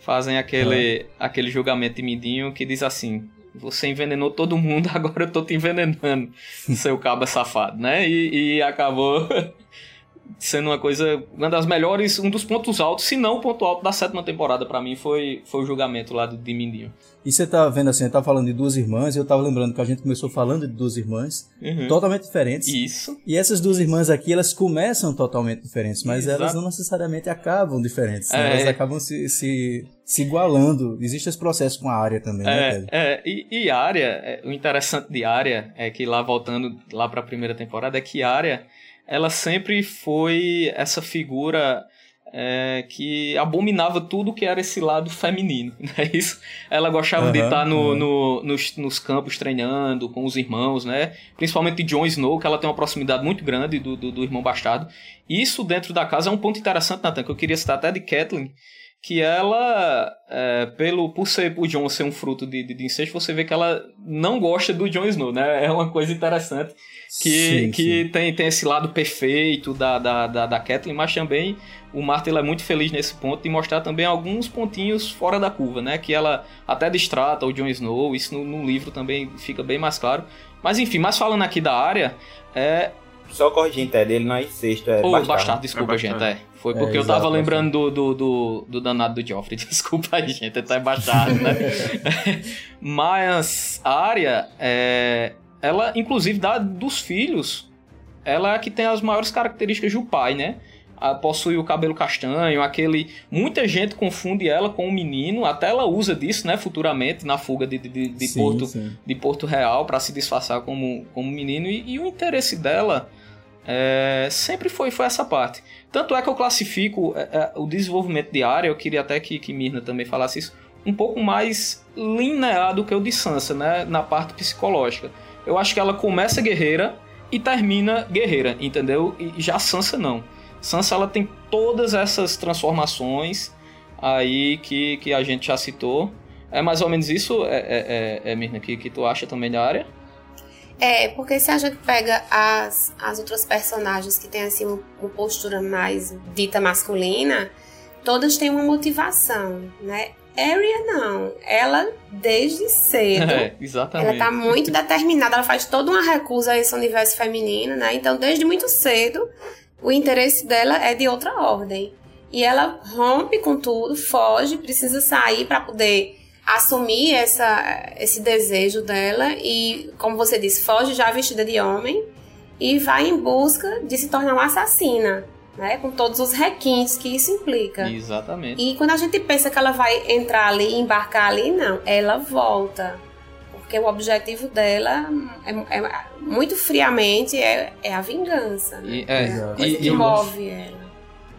Fazem aquele, é. aquele julgamento de Mindinho que diz assim: Você envenenou todo mundo, agora eu tô te envenenando, seu caba safado, né? E, e acabou sendo uma coisa, uma das melhores, um dos pontos altos, se não o ponto alto da sétima temporada para mim foi, foi o julgamento lá de Mindinho. E você tá vendo assim, tá falando de duas irmãs, e eu tava lembrando que a gente começou falando de duas irmãs uhum. totalmente diferentes. Isso. E essas duas irmãs aqui, elas começam totalmente diferentes, mas Exato. elas não necessariamente acabam diferentes. Né? É. Elas acabam se, se, se igualando. Existe esse processo com a área também, né, é, né, É, e, e área, é, o interessante de área é que lá voltando lá para a primeira temporada, é que área ela sempre foi essa figura é, que abominava tudo que era esse lado feminino, né? Isso, ela gostava uhum, de estar no, uhum. no, nos, nos, campos treinando com os irmãos, né? Principalmente de Jon Snow, que ela tem uma proximidade muito grande do, do, do irmão bastardo. Isso dentro da casa é um ponto interessante, Nathan, que eu queria citar até de Kathleen, que ela, é, pelo, por ser o Jon ser um fruto de, de, de, incesto, você vê que ela não gosta do Jon Snow, né? É uma coisa interessante que, sim, que sim. Tem, tem esse lado perfeito da, da, da, da Kathleen, mas também o Martel é muito feliz nesse ponto de mostrar também alguns pontinhos fora da curva, né? Que ela até distrata o Jon Snow, isso no, no livro também fica bem mais claro. Mas enfim, mas falando aqui da área, é, só corrigindo, Ted, ele não é incesto, é oh, bastardo. bastardo. desculpa, é gente, é. Foi porque é, eu tava lembrando do, do, do, do, danado do Joffrey. Desculpa aí, gente, tá bastardo, né? Mas a área, é, ela, inclusive, dá dos filhos, ela é a que tem as maiores características do pai, né? possui o cabelo castanho, aquele. Muita gente confunde ela com um menino, até ela usa disso, né, futuramente, na fuga de, de, de sim, Porto, sim. de Porto Real, para se disfarçar como, como menino. E, e o interesse dela é, sempre foi, foi essa parte. Tanto é que eu classifico é, é, o desenvolvimento de área, eu queria até que, que Mirna também falasse isso, um pouco mais linear do que o de Sansa, né? Na parte psicológica. Eu acho que ela começa guerreira e termina guerreira, entendeu? E já Sansa não. Sansa ela tem todas essas transformações aí que, que a gente já citou. É mais ou menos isso, é, é, é, é Mirna, que, que tu acha também da área? É, porque se a gente pega as, as outras personagens que têm assim uma postura mais dita masculina, todas têm uma motivação, né? Arya não, ela desde cedo, é, exatamente. ela tá muito determinada, ela faz toda uma recusa a esse universo feminino, né? Então desde muito cedo o interesse dela é de outra ordem. E ela rompe com tudo, foge, precisa sair para poder assumir essa, esse desejo dela e, como você disse, foge já vestida de homem e vai em busca de se tornar uma assassina, né? Com todos os requintes que isso implica. Exatamente. E quando a gente pensa que ela vai entrar ali, embarcar ali, não, ela volta. Porque o objetivo dela é, é muito friamente é, é a vingança. Né? E, é, é coisa que move ela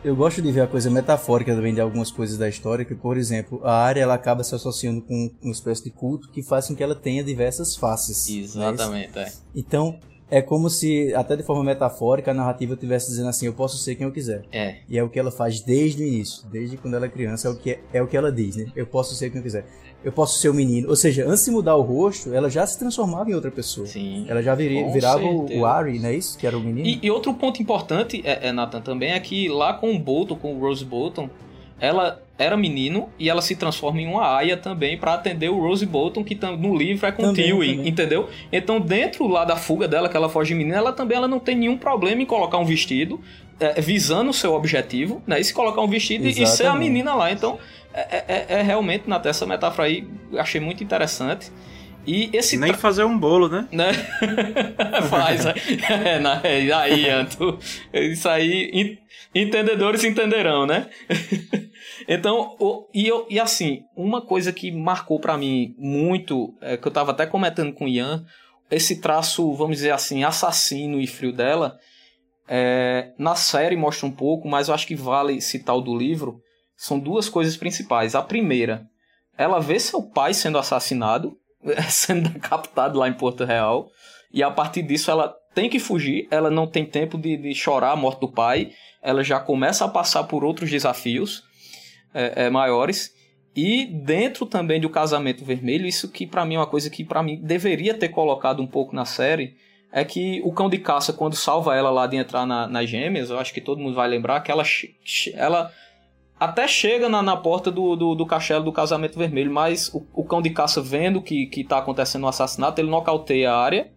eu gosto de ver a coisa metafórica também de algumas coisas da história, que, por exemplo, a área ela acaba se associando com uma espécie de culto que faz com que ela tenha diversas faces. Né? Exatamente, é. Então, é como se, até de forma metafórica, a narrativa estivesse dizendo assim: eu posso ser quem eu quiser. É. E é o que ela faz desde o início, desde quando ela é criança, é o que, é, é o que ela diz, né? Eu posso ser quem eu quiser eu posso ser o um menino. Ou seja, antes de mudar o rosto, ela já se transformava em outra pessoa. Sim. Ela já viria, virava certeza. o Ari, não é isso? Que era o menino. E, e outro ponto importante, é, é, Nathan, também é que lá com o Bolton, com o Rose Bolton, ela era menino e ela se transforma em uma aia também para atender o Rose Bolton, que no livro é com também, Tywin, entendeu? Então, dentro lá da fuga dela, que ela foge menina, ela também ela não tem nenhum problema em colocar um vestido, é, visando o seu objetivo, né? E se colocar um vestido Exatamente. e ser a menina lá. Então, é, é, é, é realmente, na essa metáfora aí, achei muito interessante. E esse Nem fazer um bolo, né? né? Faz. É, na- é, aí, Anto. Isso aí, en- entendedores entenderão, né? então, o- e, eu- e assim, uma coisa que marcou pra mim muito, é, que eu tava até comentando com o Ian, esse traço, vamos dizer assim, assassino e frio dela, é, na série mostra um pouco, mas eu acho que vale citar o do livro, são duas coisas principais. A primeira, ela vê seu pai sendo assassinado, sendo decapitado lá em Porto Real. E a partir disso ela tem que fugir, ela não tem tempo de, de chorar a morte do pai, ela já começa a passar por outros desafios é, é, maiores. E dentro também do casamento vermelho, isso que pra mim é uma coisa que pra mim deveria ter colocado um pouco na série, é que o cão de caça, quando salva ela lá de entrar na- nas gêmeas, eu acho que todo mundo vai lembrar que ela, ela até chega na, na porta do, do, do castelo do casamento vermelho, mas o, o cão de caça vendo que, que tá acontecendo um assassinato, ele nocauteia a área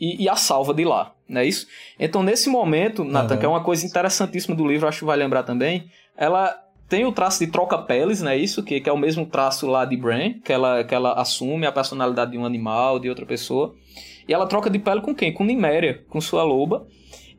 e, e a salva de lá, não é isso? Então nesse momento, Nathan, Aham. que é uma coisa interessantíssima do livro, acho que vai lembrar também, ela tem o traço de troca-peles, não é isso? Que, que é o mesmo traço lá de Bran, que ela, que ela assume a personalidade de um animal, de outra pessoa. E ela troca de pele com quem? Com Niméria, com sua loba.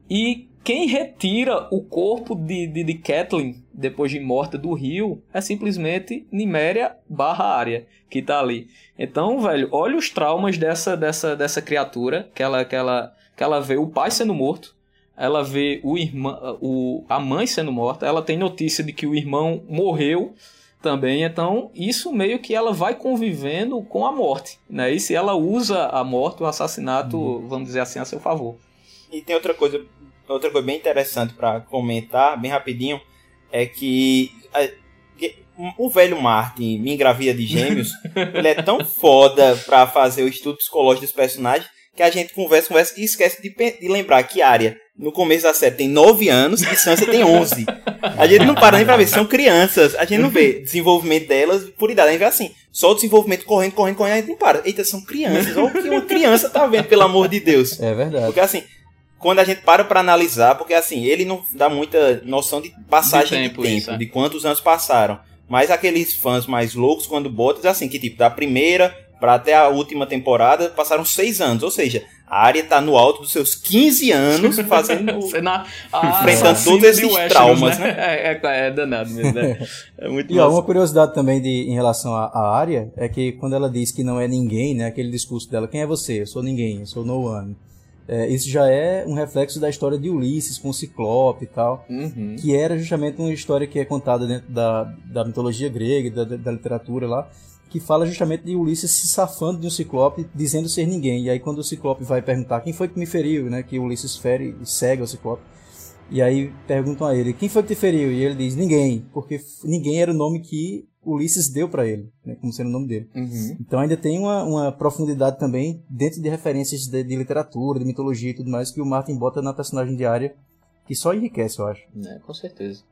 E quem retira o corpo de, de, de Catelyn, depois de morta do rio, é simplesmente Niméria barra área, que tá ali. Então, velho, olha os traumas dessa, dessa, dessa criatura, que ela, que, ela, que ela vê o pai sendo morto, ela vê o irmão, o, a mãe sendo morta, ela tem notícia de que o irmão morreu também, então isso meio que ela vai convivendo com a morte, né? E se ela usa a morte, o assassinato, vamos dizer assim, a seu favor. E tem outra coisa, outra coisa bem interessante pra comentar, bem rapidinho, é que a- o velho Martin, me engravida de gêmeos, ele é tão foda pra fazer o estudo psicológico dos personagens que a gente conversa, conversa e esquece de, de lembrar que Arya, no começo da série, tem 9 anos e Sansa tem 11. A gente não para nem pra ver, são crianças. A gente não vê desenvolvimento delas por idade. A gente vê assim, só o desenvolvimento correndo, correndo, correndo, a gente não para. Eita, são crianças. Olha o que uma criança tá vendo, pelo amor de Deus. É verdade. Porque assim, quando a gente para pra analisar, porque assim, ele não dá muita noção de passagem De de tempo, tempo, isso, é. de quantos anos passaram. Mas aqueles fãs mais loucos, quando botam, assim, que tipo, da primeira pra até a última temporada, passaram seis anos. Ou seja, a área tá no alto dos seus 15 anos fazendo. Na, a Enfrentando todos esses de Westeros, traumas, É, é, é danado mesmo, né? É muito E ó, uma curiosidade também de, em relação à, à área é que quando ela diz que não é ninguém, né, aquele discurso dela, quem é você? Eu sou ninguém, eu sou no one. É, isso já é um reflexo da história de Ulisses com o Ciclope e tal, Uhum. que era justamente uma história que é contada dentro da, da mitologia grega, da, da literatura lá, que fala justamente de Ulisses se safando de um Ciclope, dizendo ser ninguém. E aí quando o Ciclope vai perguntar quem foi que me feriu, né, que Ulisses fere e cega o Ciclope. E aí perguntam a ele, quem foi que te feriu? E ele diz, ninguém, porque ninguém era o nome que Ulisses deu pra ele, né, como sendo o nome dele. Uhum. Então ainda tem uma, uma profundidade também dentro de referências de, de literatura, de mitologia e tudo mais que o Martin bota na personagem de Arya, que só enriquece, eu acho. É, com certeza.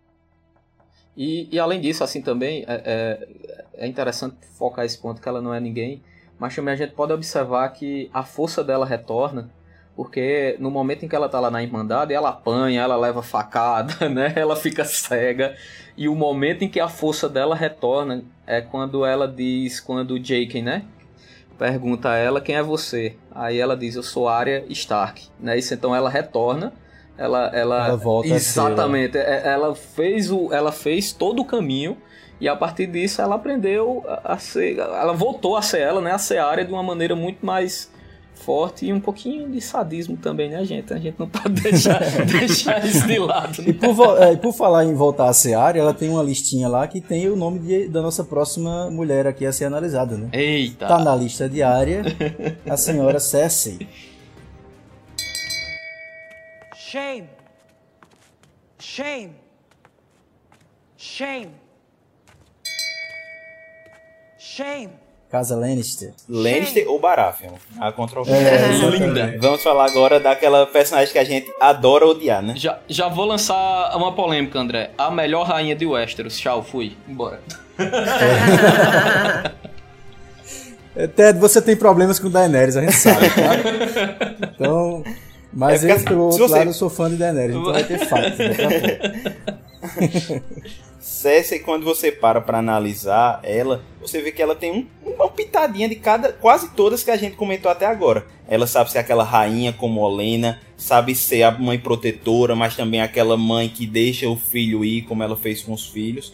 E, e além disso, assim também, é, é, é interessante focar esse ponto que ela não é ninguém, mas também a gente pode observar que a força dela retorna, porque no momento em que ela tá lá na Irmandade, ela apanha, ela leva facada, né? Ela fica cega. E o momento em que a força dela retorna é quando ela diz, quando o Jake, né? Pergunta a ela quem é você. Aí ela diz, eu sou Arya Stark. Né? Isso, então ela retorna. Ela, ela, Ela volta a ser, Exatamente. É- Ela fez, o, ela fez todo o caminho. E a partir disso ela aprendeu a a ser. Ela voltou a ser ela, né? A ser Arya de uma maneira muito mais forte e um pouquinho de sadismo também, né, gente? A gente não pode deixar, deixar isso de lado. E Né? por, é, e por falar em voltar a ser Arya, ela tem uma listinha lá que tem o nome de- da nossa próxima mulher aqui a ser analisada, né? Eita! Tá na lista de Arya a senhora Cersei. Shame. Shame. Shame. Shame. Casa Lannister. Lannister ou Baratheon? A controvérsia. É, Linda. Vamos falar agora daquela personagem que a gente adora odiar, né? Já, já vou lançar uma polêmica, André. A melhor rainha de Westeros. Tchau, fui. Embora. É, Ted, você tem problemas com Daenerys, a gente sabe, tá? Então, mas É eu, assim, pelo outro você- lado, eu sou fã de Daenerys, então vai ter. Daqui a pouco. Cersei, quando você para pra analisar ela, você vê que ela tem um, uma pitadinha de cada, quase todas que a gente comentou até agora. Ela sabe ser aquela rainha como Olena, sabe ser a mãe protetora, mas também aquela mãe que deixa o filho ir, como ela fez com os filhos.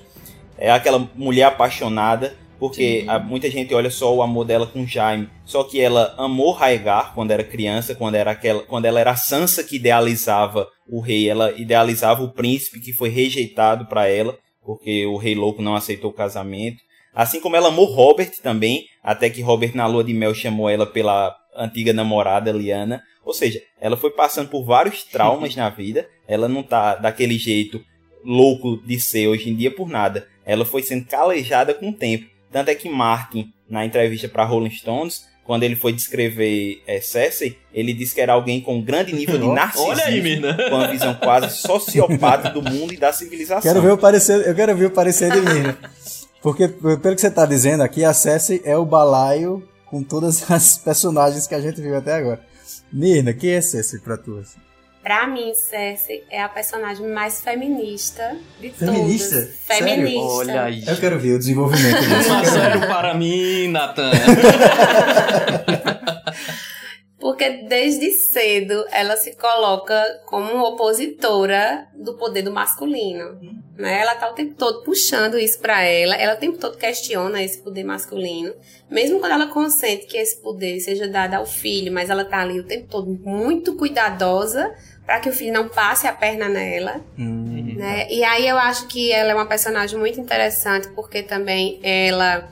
É aquela mulher apaixonada, porque a, muita gente olha só o amor dela com Jaime. Só que ela amou Raegar quando era criança, quando, era aquela, quando ela era a Sansa que idealizava o rei. Ela idealizava o príncipe que foi rejeitado para ela porque o Rei Louco não aceitou o casamento. Assim como ela amou Robert também, até que Robert na lua de mel chamou ela pela antiga namorada Liana. Ou seja, ela foi passando por vários traumas na vida. Ela não tá daquele jeito louco de ser hoje em dia por nada. Ela foi sendo calejada com o tempo. Tanto é que Martin, na entrevista para Rolling Stones, quando ele foi descrever é, Cersei, ele disse que era alguém com um grande nível de narcisismo, Olha aí, mina. com uma visão quase sociopata do mundo e da civilização. Quero ver o parecer, eu quero ver o parecer de Mirna. Porque, pelo que você está dizendo aqui, a Cersei é o balaio com todas as personagens que a gente viu até agora. Mirna, quem é Cersei pra tu? Pra mim, Cersei é a personagem mais feminista de Feminista? todas. Feminista. Olha aí. Eu quero ver o desenvolvimento disso. A zero para mim, Nathan. Porque desde cedo ela se coloca como opositora do poder do masculino. Né? Ela tá o tempo todo puxando isso pra ela, ela o tempo todo questiona esse poder masculino. Mesmo quando ela consente que esse poder seja dado ao filho, mas ela tá ali o tempo todo muito cuidadosa para que o filho não passe a perna nela. Hum, né? E aí eu acho que ela é uma personagem muito interessante porque também ela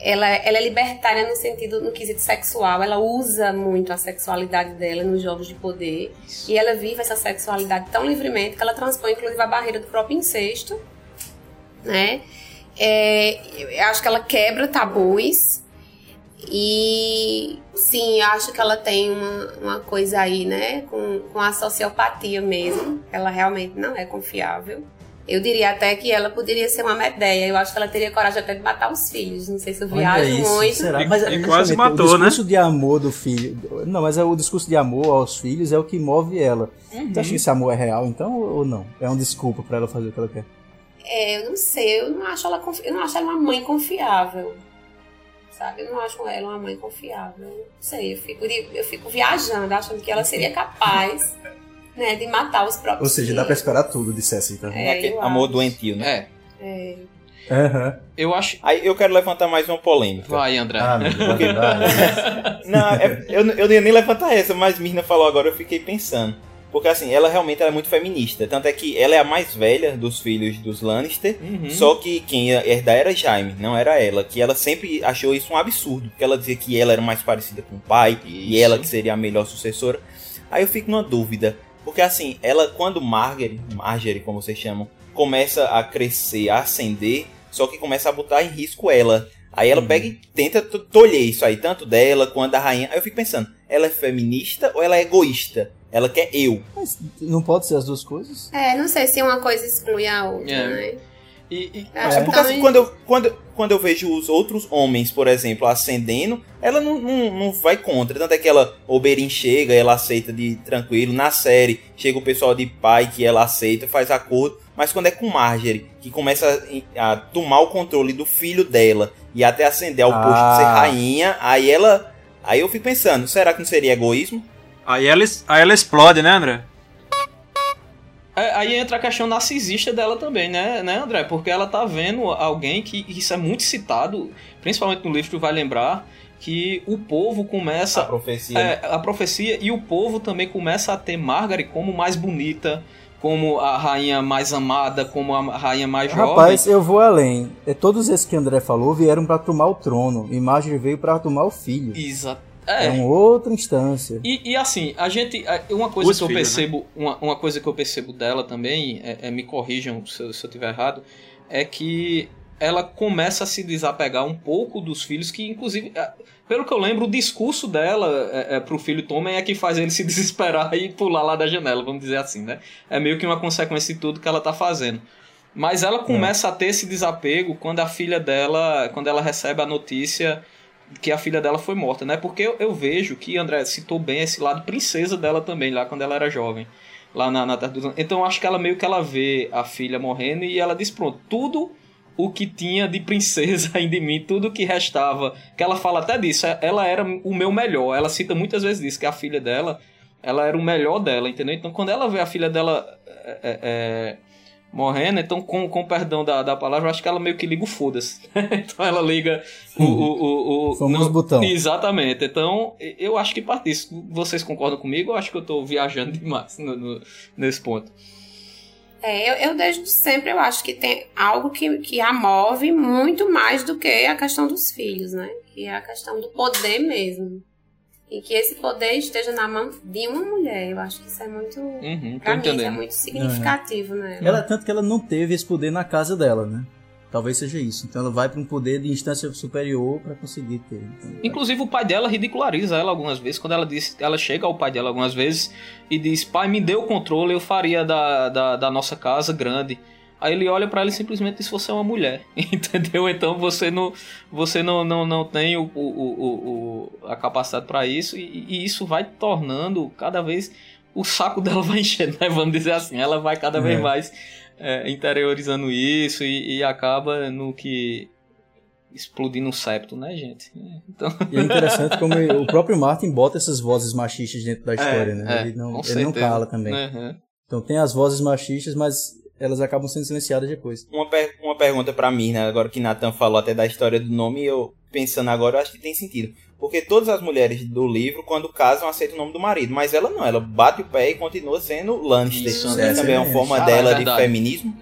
ela, ela é libertária no sentido, no quesito sexual. Ela usa muito a sexualidade dela nos jogos de poder. E ela vive essa sexualidade tão livremente que ela transpõe, inclusive, a barreira do próprio incesto. Né? É, eu acho que ela quebra tabus. E sim, eu acho que ela tem uma, uma coisa aí, né? Com, com a sociopatia mesmo. Ela realmente não é confiável. Eu diria até que ela poderia ser uma Medeia. Eu acho que ela teria coragem até de matar os filhos. Não sei se eu viajo isso, muito. será? E- Mas, e quase matou, o né? discurso de amor do filho. Não, mas é o discurso de amor aos filhos é o que move ela. Uhum. Tu acha que esse amor é real, então, ou não? É uma desculpa pra ela fazer o que ela quer? É, eu não sei, eu não acho ela confi- eu não acho ela uma mãe confiável. Sabe? Eu não acho ela uma mãe confiável. Não sei, eu fico, eu fico viajando, achando que ela seria capaz, né, de matar os próprios Ou seja, dá pra filhos. esperar tudo de Cersei, tá? É, Aquele eu amor acho. doentio, né? É, É. Aham. eu acho. Aí eu quero levantar mais uma polêmica. Vai, André. Ah, meu vai. Não, é- eu, eu não ia nem levantar essa, mas Mirna falou agora, eu fiquei pensando. Porque assim, ela realmente ela é muito feminista. Tanto é que ela é a mais velha dos filhos dos Lannister. Uhum. Só que quem ia herdar era Jaime, não era ela. Que ela sempre achou isso um absurdo. Porque ela dizia que ela era mais parecida com o pai. E Isso. ela que seria a melhor sucessora. Aí eu fico numa dúvida. Porque assim, ela quando Margaery, Marjorie como vocês chamam, começa a crescer, a ascender. Só que começa a botar em risco ela. Aí ela pega e tenta to- tolher isso aí, tanto dela quanto da rainha. Aí eu fico pensando, ela é feminista ou ela é egoísta? Ela quer eu. Mas não pode ser as duas coisas? É, não sei se uma coisa exclui a outra, É. né? E, e- Acho É que porque assim, também- quando eu, quando, quando eu vejo os outros homens, por exemplo, ascendendo, ela não, não, não vai contra. Tanto é que ela, Oberyn chega, ela aceita de tranquilo. Na série, chega o pessoal de pai que ela aceita, faz acordo. Mas quando é com Marjorie, que começa a, a tomar o controle do filho dela e até ascender ao posto de ser Ah. rainha, aí ela. Aí eu fico pensando, será que não seria egoísmo? Aí ela, aí ela explode, né, André? É, aí entra a questão narcisista dela também, né, né, André? Porque ela tá vendo alguém que isso é muito citado, principalmente no livro, tu vai lembrar, que o povo A começa. profecia. né? É, a profecia e o povo também começa a ter Margaret como mais bonita, como a rainha mais amada, como a rainha mais jovem. Rapaz, eu vou além. É, Todos esses que André falou vieram pra tomar o trono. E Marjorie veio pra tomar o filho. Exato. É, É. uma outra instância. E, e assim, a gente. é, Uma coisa Os que eu filhos, né? percebo. Uma, uma coisa que eu percebo dela também, é, é, me corrijam se eu, se eu tiver errado, é que ela começa a se desapegar um pouco dos filhos, que inclusive. é, Pelo que eu lembro, o discurso dela é, é, pro filho Tommen é que faz ele se desesperar e pular lá da janela, vamos dizer assim, né? É meio que uma consequência de tudo que ela tá fazendo. Mas ela começa a ter esse desapego quando a filha dela, quando ela recebe a notícia que a filha dela foi morta, né? Porque eu, eu vejo que André citou bem esse lado princesa dela também, lá quando ela era jovem. lá na, na Terra dos Então acho que ela meio que ela vê a filha morrendo e ela diz, pronto, tudo o que tinha de princesa ainda em mim, tudo que restava, que ela fala até disso, é, ela era o meu melhor. Ela cita muitas vezes isso, que a filha dela, ela era o melhor dela, entendeu? Então quando ela vê a filha dela é, é, é morrendo, então com, com perdão da, da palavra, eu acho que ela meio que liga o foda-se. então ela liga o... o, o, o Famoso botão. Exatamente. Então eu acho que parte disso. Vocês concordam comigo? Eu acho que eu tô viajando demais no, no, nesse ponto. É, eu, eu desde sempre eu acho que tem algo que, que a move muito mais do que a questão dos filhos, né? Que é a questão do poder mesmo. E que esse poder esteja na mão de uma mulher. Eu acho que isso é muito. Uhum, pra mim, isso é muito significativo, né? Ela, tanto que ela não teve esse poder na casa dela, né? Talvez seja isso. Então ela vai para um poder de instância superior para conseguir ter. Então, Inclusive o pai dela ridiculariza ela algumas vezes quando ela diz, ela chega ao pai dela algumas vezes e diz: "Pai, me dê o controle, eu faria da, da, da nossa casa grande". Aí ele olha pra ela e simplesmente diz: "Você é uma mulher". Entendeu? Então você não você não, não, não tem o, o, o, a capacidade pra isso e, e isso vai tornando cada vez o saco dela vai enchendo, né? Vamos dizer assim, ela vai cada vez É. mais é, interiorizando isso e, e acaba no que explodindo um septo, né, gente? Então, E é interessante como o próprio Martin bota essas vozes machistas dentro da história, né? é, ele não, ele não cala também. Uhum. Então tem as vozes machistas, mas elas acabam sendo silenciadas depois. Uma, per- uma pergunta pra mim, né? Agora que Nathan falou até da história do nome, eu pensando agora, eu acho que tem sentido. Porque todas as mulheres do livro, quando casam, aceitam o nome do marido. Mas ela não, ela bate o pé e continua sendo Lannister. Isso, Isso é, também é uma forma Ah, dela é de verdade. feminismo.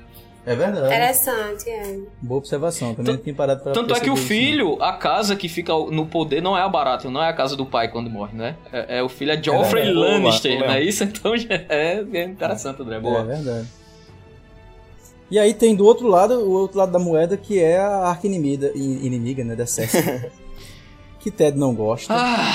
É verdade. Interessante, é. Boa observação. Também não tinha parado pra Tanto é que o filho, a casa que fica no poder não é a Baratheon, não é a casa do pai quando morre, né? É, é o filho é Joffrey É, boa, Lannister, boa. não é isso? Então é, é interessante, André. não. É Boa. verdade. E aí tem do outro lado, o outro lado da moeda, que é a arca inimiga, inimiga né, da Cersei. que Ted não gosta. Ah,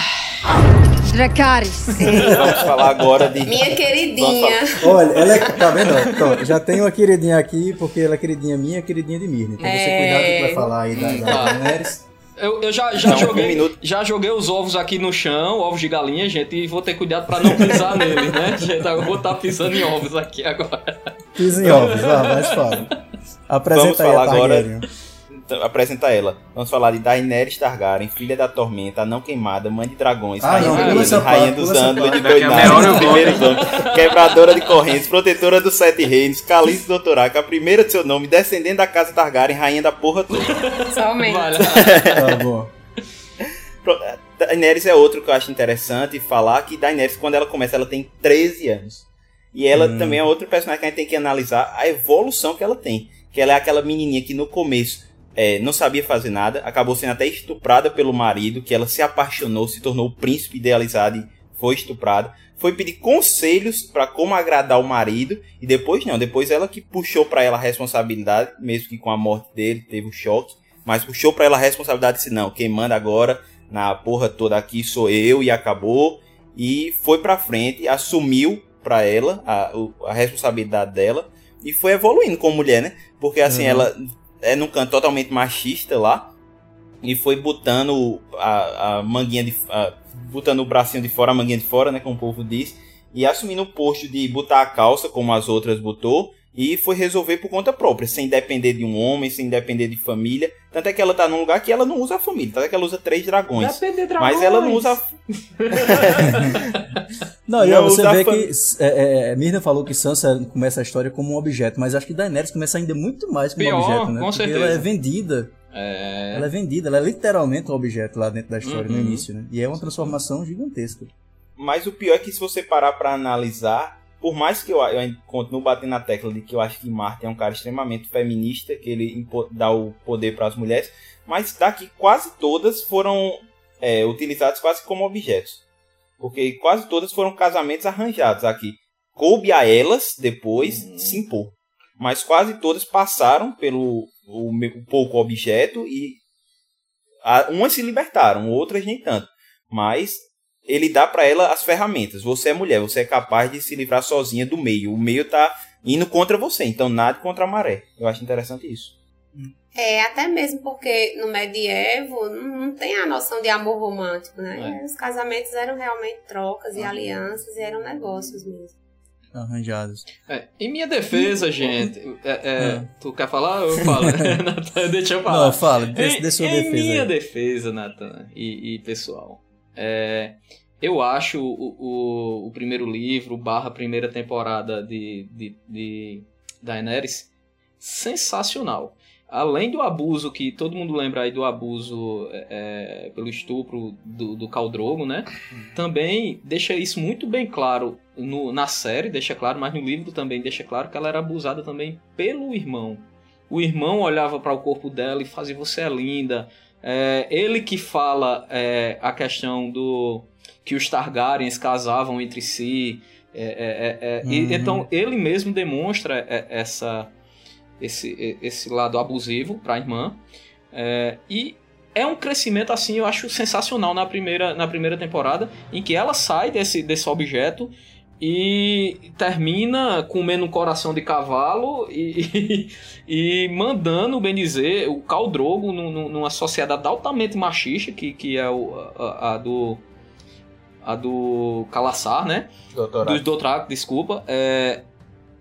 Dracarys. Vamos falar agora de. Minha queridinha. Olha, ela é, tá vendo? Então, já tem uma queridinha aqui, porque ela é queridinha minha, queridinha de Mirna. Então você É. cuidado com o que vai falar aí da, da Tá. Daenerys. eu, eu já, já, Não, um joguei, minuto. já joguei os ovos aqui no chão, ovos de galinha, gente, e vou ter cuidado pra não pisar neles, né? Gente, eu vou estar pisando em ovos aqui agora. Pisa em ovos, vá, mais fala. Apresenta Vamos a falar agora- Targaryen. Então, apresenta ela. Vamos falar de Daenerys Targaryen, filha da tormenta, não queimada, mãe de dragões, Ah, rainha, não, do rainha dos ângulos de doinados, homens, quebradora de correntes, protetora dos sete reinos, calice do Dotoraca, a primeira de seu nome, descendente da casa Targaryen, rainha da porra toda. Somente. Tá bom. Pro- Daenerys é outro que eu acho interessante falar, que Daenerys, quando ela começa, ela tem 13 anos. E ela Hum. também é outro personagem que a gente tem que analisar a evolução que ela tem. Que ela é aquela menininha que no começo é, não sabia fazer nada, acabou sendo até estuprada pelo marido, que ela se apaixonou, se tornou o príncipe idealizado e foi estuprada. Foi pedir conselhos para como agradar o marido e depois não, depois ela que puxou para ela a responsabilidade, mesmo que com a morte dele teve o choque, mas puxou para ela a responsabilidade e disse não, quem manda agora na porra toda aqui sou eu e acabou e foi pra frente, assumiu pra ela a, a responsabilidade dela e foi evoluindo como mulher, né? Porque assim, Uhum. ela é num canto totalmente machista lá e foi botando a, a manguinha de a- botando o bracinho de fora, a manguinha de fora, né, como o povo diz, e assumindo o posto de botar a calça como as outras botou e foi resolver por conta própria, sem depender de um homem, sem depender de família. Tanto é que ela tá num lugar que ela não usa a família, tanto é que ela usa três dragões. Mas ela não usa. Não, e Não, você vê fam- que é, é, Mirna falou que Sansa começa a história como um objeto, mas acho que Daenerys começa ainda muito mais como Pior, um objeto, né? com Porque certeza. ela é vendida. É. Ela é vendida, ela é literalmente um objeto lá dentro da história no Uhum. início, né? E é uma transformação gigantesca. Mas o pior é que se você parar pra analisar, por mais que eu, eu continuo batendo na tecla de que eu acho que Martin é um cara extremamente feminista, que ele dá o poder para as mulheres, mas daqui quase todas foram é, utilizadas quase como objetos. Porque quase todas foram casamentos arranjados aqui. Coube a elas depois se impor. Mas quase todas passaram pelo o, o pouco objeto e a- umas se libertaram, outras nem tanto. Mas ele dá pra ela as ferramentas. Você é mulher, você é capaz de se livrar sozinha do meio. O meio tá indo contra você, então nada contra a maré. Eu acho interessante isso. É, até mesmo porque no medievo não não tem a noção de amor romântico, né? Os casamentos eram realmente trocas e alianças e eram negócios mesmo. arranjados. É, em minha defesa, gente, é, é, tu quer falar? Eu falo. Nathan, deixa eu falar. Não, fala, dê, dê sua em, defesa. Em minha aí. defesa, Nathan e, e pessoal, é, eu acho o, o, o primeiro livro, barra primeira temporada de, de, de Daenerys, sensacional. Além do abuso, que todo mundo lembra aí do abuso é, pelo estupro do, do Khal Drogo, né? Também deixa isso muito bem claro no, na série, deixa claro, mas no livro também deixa claro que ela era abusada também pelo irmão. O irmão olhava para o corpo dela e fazia você é linda. É, ele que fala é, a questão do que os Targaryens casavam entre si. É, é, é, e, Uhum. então ele mesmo demonstra é, essa esse, esse lado abusivo para a irmã. É, e é um crescimento, assim, eu acho sensacional na primeira, na primeira temporada, em que ela sai desse, desse objeto e termina comendo um coração de cavalo e, e, mandando, bem dizer, o Khal Drogo num- num- numa sociedade altamente machista, que, que é o, a, a do a do Calaçar, né? Doutorado. Dos desculpa. É,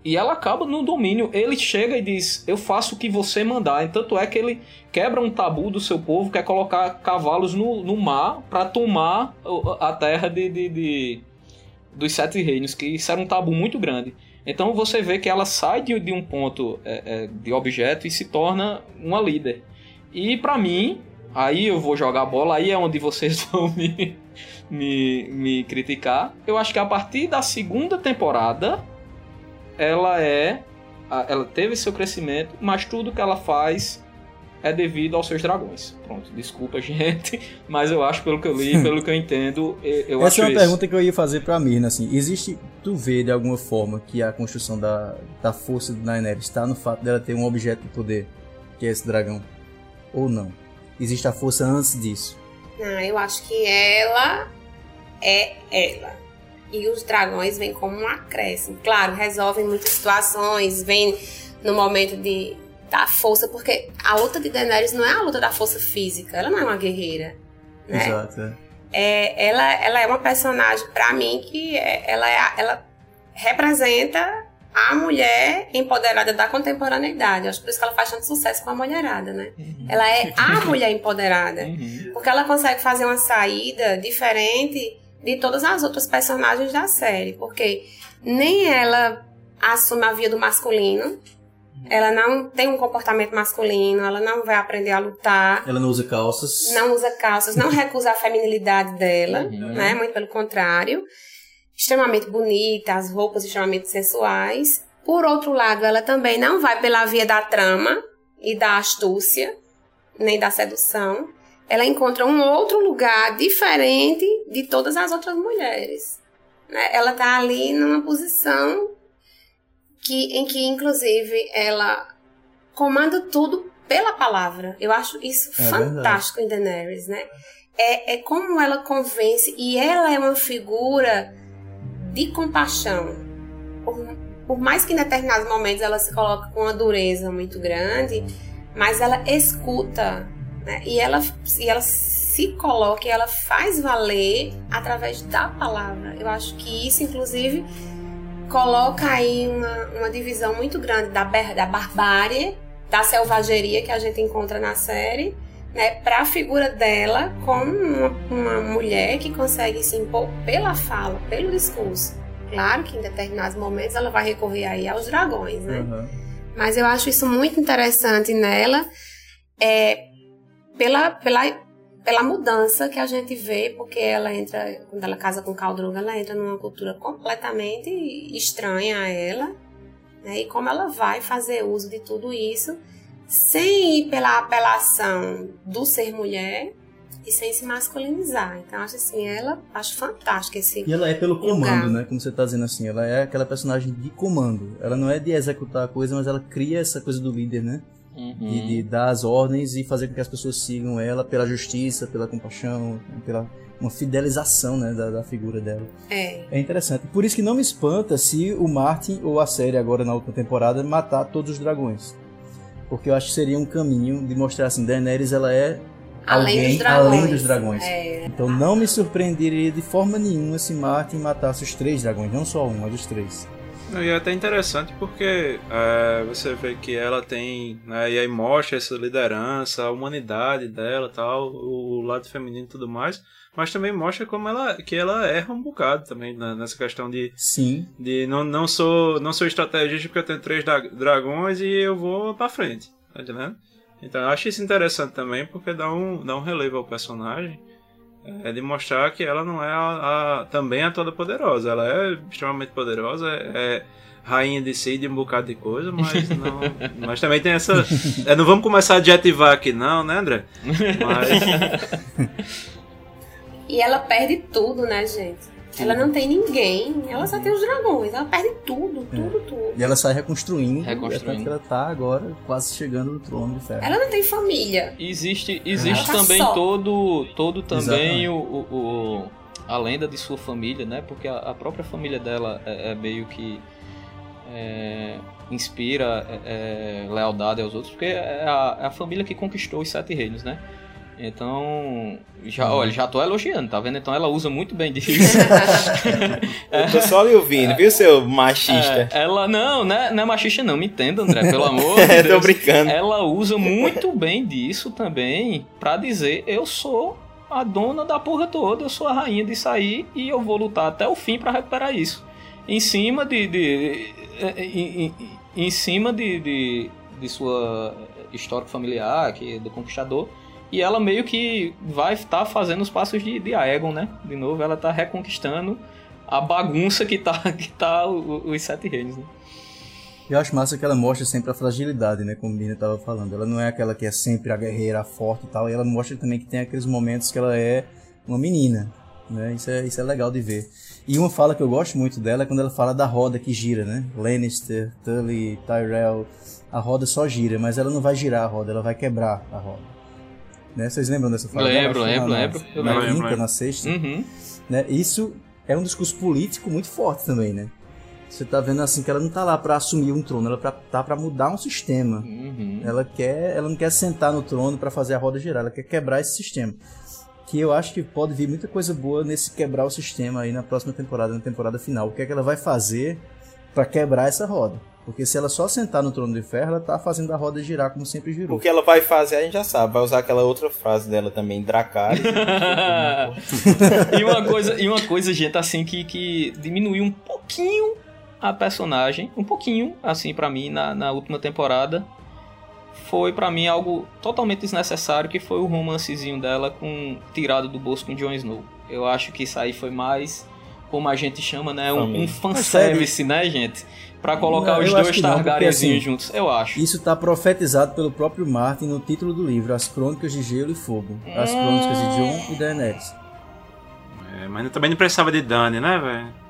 e ela acaba no domínio. Ele chega e diz: Eu faço o que você mandar. E tanto é que ele quebra um tabu do seu povo, que é colocar cavalos no, no mar para tomar o- a terra de, de- de- dos Sete Reinos, que isso era um tabu muito grande. Então você vê que ela sai de, de um ponto é, é, de objeto e se torna uma líder. E pra mim, aí eu vou jogar bola, aí é onde vocês vão me, me, me criticar. Eu acho que a partir da segunda temporada, ela é. Ela teve seu crescimento, mas tudo que ela faz é devido aos seus dragões. Pronto, desculpa, gente, mas eu acho, pelo que eu li, pelo que eu entendo, eu, Essa acho é uma isso. pergunta que eu ia fazer pra Mirna, assim. Existe, tu vê de alguma forma que a construção da, da força do Daenerys está no fato dela ter um objeto de poder, que é esse dragão? Ou não? Existe a força antes disso? Não, eu acho que ela é ela. E os dragões vêm como um acréscimo. Claro, resolvem muitas situações, vem no momento de da força, porque a luta de Daenerys não é a luta da força física, ela não é uma guerreira. Né? Exato, é. É, ela, ela é uma personagem, pra mim, que é- ela, é ela representa a mulher empoderada da contemporaneidade. Acho que por isso que ela faz tanto sucesso com a mulherada, né? Ela é a mulher empoderada. Porque ela consegue fazer uma saída diferente de todas as outras personagens da série. Porque nem ela assume a via do masculino, ela não tem um comportamento masculino, ela não vai aprender a lutar Ela não usa calças. não usa calças, não recusa a feminilidade dela, Uhum. né? Muito pelo contrário. Extremamente bonita, as roupas extremamente sensuais. Por outro lado, ela também não vai pela via da trama e da astúcia, nem da sedução. Ela encontra um outro lugar diferente de todas as outras mulheres. né? Ela tá ali numa posição que, em que, inclusive, ela comanda tudo pela palavra. Eu acho isso É fantástico em Daenerys, né? É, é como ela convence, e ela é uma figura de compaixão. Por, por mais que em determinados momentos ela se coloque com uma dureza muito grande, mas ela escuta, né? E ela, e ela se coloca e ela faz valer através da palavra. Eu acho que isso, inclusive, coloca aí uma, uma divisão muito grande da, da barbárie, da selvageria que a gente encontra na série, né, para a figura dela como uma, uma mulher que consegue se impor pela fala, pelo discurso. Claro que em determinados momentos ela vai recorrer aí aos dragões, né? Uhum. Mas eu acho isso muito interessante nela, é, pela, pela, pela mudança que a gente vê, porque ela entra, quando ela casa com Khal Drogo, ela entra numa cultura completamente estranha a ela, né? E como ela vai fazer uso de tudo isso, sem ir pela apelação do ser mulher e sem se masculinizar. Então, acho assim, ela, acho fantástico esse E ela é pelo comando, lugar. né? Como você tá dizendo assim, ela é aquela personagem de comando. Ela não é de executar a coisa, mas ela cria essa coisa do líder, né? Uhum. De, de dar as ordens e fazer com que as pessoas sigam ela pela justiça, pela compaixão, pela uma fidelização, né, da, da figura dela. É. É interessante. Por isso que não me espanta se o Martin ou a série agora na última temporada matar todos os dragões. Porque eu acho que seria um caminho de mostrar assim, Daenerys ela é Além alguém dos dragões. além dos dragões. É. Então não me surpreenderia de forma nenhuma se Martin matasse os três dragões, não só um, mas os três. E é até interessante porque é, você vê que ela tem, né, e aí mostra essa liderança, a humanidade dela, tal, o lado feminino e tudo mais, mas também mostra como ela que ela erra um bocado também né, nessa questão de Sim. de não, não sou não sou estrategista porque eu tenho três dra- dragões e eu vou pra frente, tá entendendo? Então eu acho isso interessante também porque dá um dá um relevo ao personagem é de mostrar que ela não é a, a- também a toda poderosa. Ela é extremamente poderosa, é, é rainha de si de um bocado de coisa, mas não. mas também tem essa. é, não vamos começar a adjetivar aqui, não, né, André? Mas. E ela perde tudo, né, gente? Ela não tem ninguém, ela só tem os dragões, ela perde tudo, tudo, tudo. E ela sai reconstruindo. Reconstruindo. É que ela tá agora quase chegando no trono de ferro. Ela não tem família. Existe, existe Ela tá também só. todo, todo também o, o- o- a lenda de sua família, né? Porque a, a própria família dela é, é meio que é, inspira é, é, lealdade aos outros, porque é a, é a família que conquistou os sete reinos, né? Então, já, olha, já tô elogiando, tá vendo? Então ela usa muito bem disso. Eu tô só lhe ouvindo, viu, seu machista? É, ela não, não é, não é machista não, me entenda, André, pelo amor de É, Deus. tô brincando. Ela usa muito bem disso também pra dizer eu sou a dona da porra toda, eu sou a rainha disso aí e eu vou lutar até o fim pra recuperar isso. Em cima de, de em, em- em cima de, de, de sua história familiar, que é do conquistador, e ela meio que vai estar fazendo os passos de, de Aegon, né? De novo, ela tá reconquistando a bagunça que tá, que tá o- os sete reinos, né? Eu acho massa que ela mostra sempre a fragilidade, né? Como o Bina tava falando. Ela não é aquela que é sempre a guerreira, a forte e tal. E ela mostra também que tem aqueles momentos que ela é uma menina, né? Isso é, isso é legal de ver. E uma fala que eu gosto muito dela é quando ela fala da roda que gira, né? Lannister, Tully, Tyrell. A roda só gira, mas ela não vai girar a roda, ela vai quebrar a roda. Né? Vocês lembram dessa fala? Lembro, lembro, na- na- lembro. Eu Na lembro, quinta, na sexta. Uhum. né? Isso é um discurso político muito forte também, né? Você tá vendo assim que ela não tá lá pra assumir um trono, ela pra, tá pra mudar um sistema. Uhum. Ela quer, ela não quer sentar no trono pra fazer a roda girar, ela quer quebrar esse sistema. Que eu acho que pode vir muita coisa boa nesse quebrar o sistema aí na próxima temporada, na temporada final. O que é que ela vai fazer pra quebrar essa roda? Porque se ela só sentar no trono de ferro, ela tá fazendo a roda girar como sempre girou. O que ela vai fazer, a gente já sabe. Vai usar aquela outra frase dela também, Dracarys. e uma coisa, e uma coisa, gente, assim, que, que diminuiu um pouquinho a personagem, um pouquinho, assim, pra mim, na, na última temporada, foi pra mim algo totalmente desnecessário, que foi o romancezinho dela com tirado do bolso com Jon Snow. Eu acho que isso aí foi mais, como a gente chama, né, um, um fanservice, né, gente? Pra colocar Não, os eu acho dois não, Targaryenzinhos assim, juntos, eu acho. Isso tá profetizado pelo próprio Martin no título do livro, As Crônicas de Gelo e Fogo. As Crônicas de Jon e Daenerys. É, mas também não precisava de Dani, né, velho?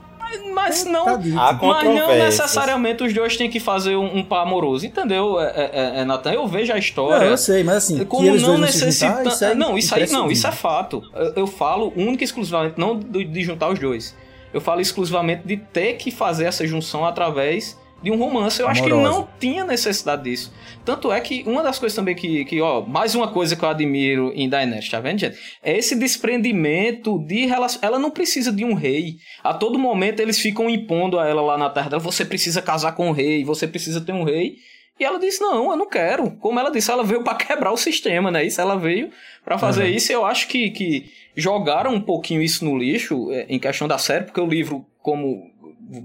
Mas não, Tá Mas não necessariamente os dois têm que fazer um, um par amoroso, entendeu, é, é, é, Nathan? Eu vejo a Não, história. eu sei, mas assim, Como que eles não não necessita. isso é não, isso aí não, isso é fato. Eu, eu falo única e exclusivamente, não de, de juntar os dois. Eu falo exclusivamente de ter que fazer essa junção através de um romance. Eu acho que Amorosa. não tinha necessidade disso. Tanto é que uma das coisas também que, que, ó, mais uma coisa que eu admiro em Daenerys, tá vendo, gente? É esse desprendimento de relação. Ela não precisa de um rei. A todo momento eles ficam impondo a ela lá na terra dela: você precisa casar com o rei, você precisa ter um rei. E ela disse: Não, eu não quero. Como ela disse, ela veio pra quebrar o sistema, né? Isso ela veio pra fazer Uhum. isso. Eu acho que, que jogaram um pouquinho isso no lixo é, em questão da série, porque o livro, como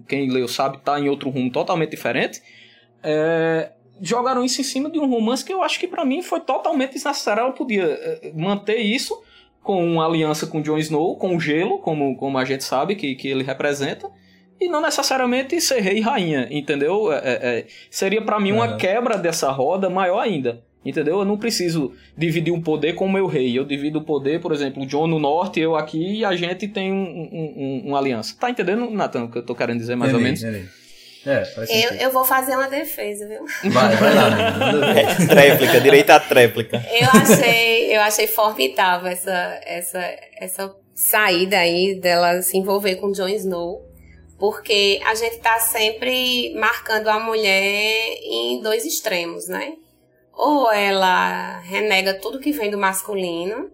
quem leu sabe, tá em outro rumo totalmente diferente. É, jogaram isso em cima de um romance que eu acho que pra mim foi totalmente desnecessário. Ela podia é, manter isso com uma aliança com Jon Snow, com o gelo, como, como a gente sabe que, que ele representa. E não necessariamente ser rei e rainha, entendeu? É, é, é, seria pra mim uma quebra dessa roda maior ainda. Entendeu? Eu não preciso dividir um poder com o meu rei. Eu divido o poder, por exemplo, o John no norte, eu aqui, e a gente tem um, um- um- uma aliança. Tá entendendo, Nathan, o que eu tô querendo dizer mais ou menos? entendi. É, faz Eu, sentido. eu vou fazer uma defesa, viu? Vai, vai lá. É, tréplica, direito à tréplica. Eu achei, eu achei formidável essa, essa, essa saída aí dela se envolver com Jon Snow, porque a gente tá sempre marcando a mulher em dois extremos, né? Ou ela renega tudo que vem do masculino,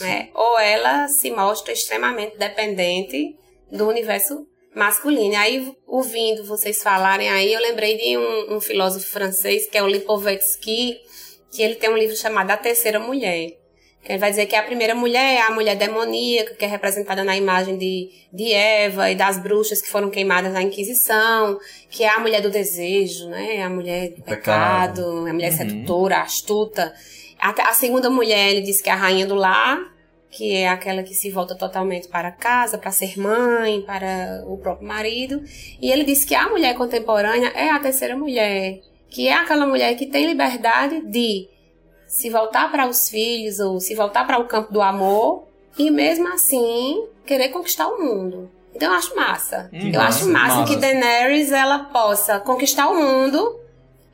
né? Ou ela se mostra extremamente dependente do universo masculino. Aí, ouvindo vocês falarem aí, eu lembrei de um, um filósofo francês, que é o Lipovetsky, que ele tem um livro chamado A Terceira Mulher. Ele vai dizer que a primeira mulher é a mulher demoníaca, que é representada na imagem de, de Eva e das bruxas que foram queimadas na Inquisição, que é a mulher do desejo, né? A mulher do pecado, Pecado. a mulher sedutora, astuta. A, a segunda mulher, ele diz que é a rainha do lar, que é aquela que se volta totalmente para casa, para ser mãe, para o próprio marido. E ele diz que a mulher contemporânea é a terceira mulher, que é aquela mulher que tem liberdade de se voltar para os filhos ou se voltar para o campo do amor e mesmo assim querer conquistar o mundo. Então eu acho massa. Hum, eu acho massa, massa, massa. que Daenerys ela possa conquistar o mundo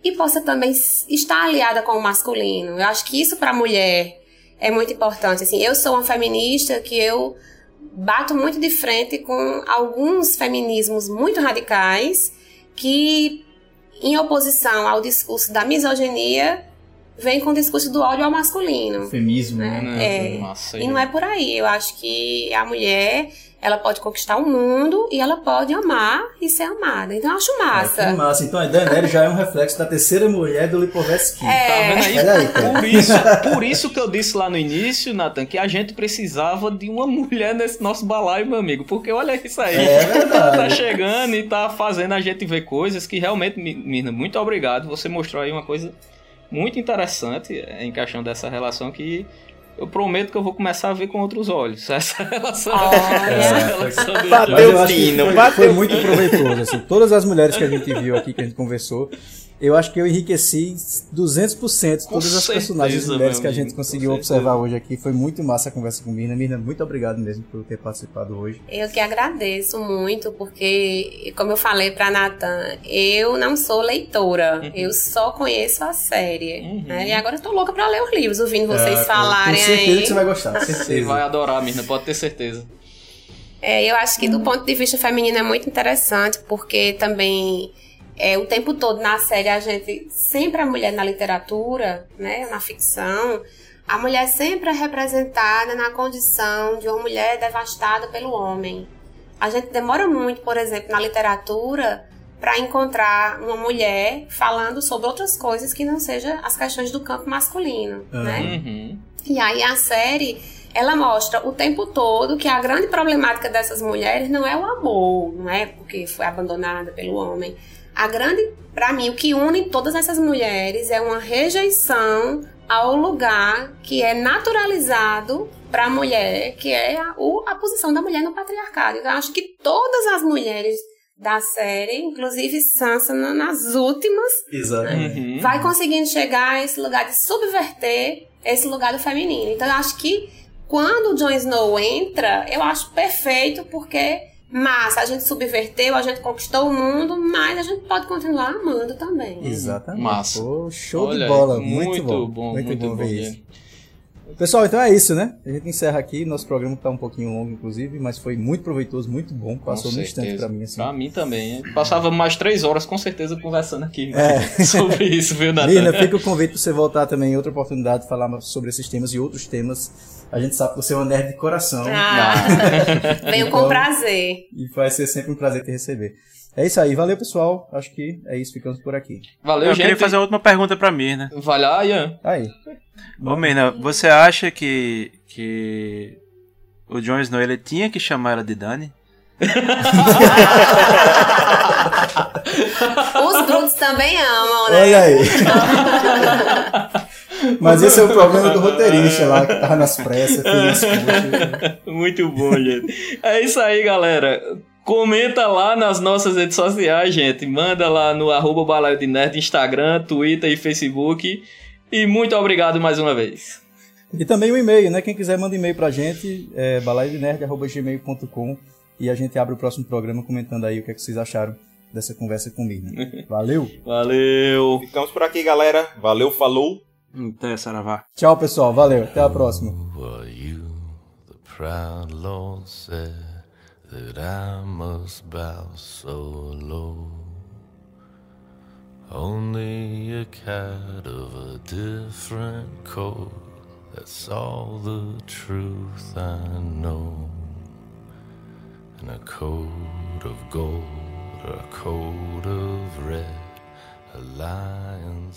e possa também estar aliada com o masculino. Eu acho que isso para a mulher é muito importante. Assim, eu sou uma feminista que eu bato muito de frente com alguns feminismos muito radicais que, em oposição ao discurso da misoginia, vem com o discurso do ódio ao masculino. Eufemismo, né? É. Massa, E não é por aí. Eu acho que a mulher, ela pode conquistar o mundo e ela pode amar e ser amada. Então eu acho massa. É, que massa. Então a Daenerys já é um reflexo da terceira mulher do Lipovetsky. É. Tá vendo aí? Olha aí, cara. Por isso, por isso que eu disse lá no início, Nathan, que a gente precisava de uma mulher nesse nosso balaio, meu amigo. Porque olha isso aí. É verdade. tá chegando e tá fazendo a gente ver coisas que realmente, Mi- Mirna, muito obrigado. Você mostrou aí uma coisa muito interessante é, em questão dessa relação que eu prometo que eu vou começar a ver com outros olhos. Essa relação. Olha. essa relação do Bateu fino, foi, bateu foi muito proveitoso. Assim. Todas as mulheres que a gente viu aqui, que a gente conversou, eu acho que eu enriqueci 200% Com todas as personagens mulheres que a gente conseguiu observar hoje aqui. Foi muito massa a conversa com Mirna. Mirna, muito obrigado mesmo por ter participado hoje. Eu que agradeço muito, porque, como eu falei pra Natan, eu não sou leitora, eu só conheço a série. Uhum. né? E agora eu tô louca pra ler os livros, ouvindo vocês Ah, falarem Tenho certeza aí. que você vai gostar, Você certeza. vai adorar, Mirna, pode ter certeza. É, eu acho que do ponto de vista feminino é muito interessante, porque também é, o tempo todo na série a gente, sempre a mulher na literatura, né, na ficção, a mulher sempre é representada na condição de uma mulher devastada pelo homem. A gente demora muito, por exemplo, na literatura para encontrar uma mulher falando sobre outras coisas que não sejam as questões do campo masculino, né? Uhum. E aí a série, ela mostra o tempo todo que a grande problemática dessas mulheres não é o amor, não é porque foi abandonada pelo homem. A grande, pra mim, o que une todas essas mulheres é uma rejeição ao lugar que é naturalizado para a mulher, que é a, o- a posição da mulher no patriarcado. Então, eu acho que todas as mulheres da série, inclusive Sansa na- nas últimas, Exatamente. Uhum. vai conseguindo chegar a esse lugar de subverter esse lugar do feminino. Então eu acho que quando o Jon Snow entra, eu acho perfeito porque massa, a gente subverteu, a gente conquistou o mundo, mas a gente pode continuar amando também. Exatamente. Massa. Pô, show Olha de bola. Muito, muito bom. bom, Muito, muito bom bom ver isso. Pessoal, então é isso, né? A gente encerra aqui. Nosso programa tá um pouquinho longo, inclusive, mas foi muito proveitoso, muito bom. Passou no instante pra mim, assim. Pra mim também. hein? Passava mais três horas, com certeza, conversando aqui É. sobre isso, viu, Natan? Lina, fica o convite pra você voltar também em outra oportunidade, falar sobre esses temas e outros temas. A gente sabe que você é uma nerd de coração. Ah, venho com Então- prazer. E vai ser sempre um prazer te receber. É isso aí, valeu pessoal. Acho que é isso, ficamos por aqui. Valeu, Eu gente. queria fazer a última pergunta pra Mirna. Vai lá, Ian. Aí. Ô, Mirna, você acha que, que o Jon Snow ele tinha que chamar ela de Dani? Os brutos também amam, né? Olha aí. Mas esse é o problema do roteirista lá, que tava nas pressas, fez as coisas. Muito bom, gente. É isso aí, galera. Comenta lá nas nossas redes sociais, gente. Manda lá no arroba Balaio de Nerd, Instagram, Twitter e Facebook. E muito obrigado mais uma vez. E também o e-mail, né? Quem quiser manda e-mail pra gente, é balaiodenerd.gmail.com e a gente abre o próximo programa comentando aí o que, é que vocês acharam dessa conversa comigo. Valeu! Valeu! Ficamos por aqui, galera. Valeu, falou. Até, Saravá. Tchau, pessoal. Valeu. Até a próxima. the proud Lord said that I must bow so low. Only a cat of a different coat, that's all the truth I know. And a coat coat of gold or a coat of red, a lion's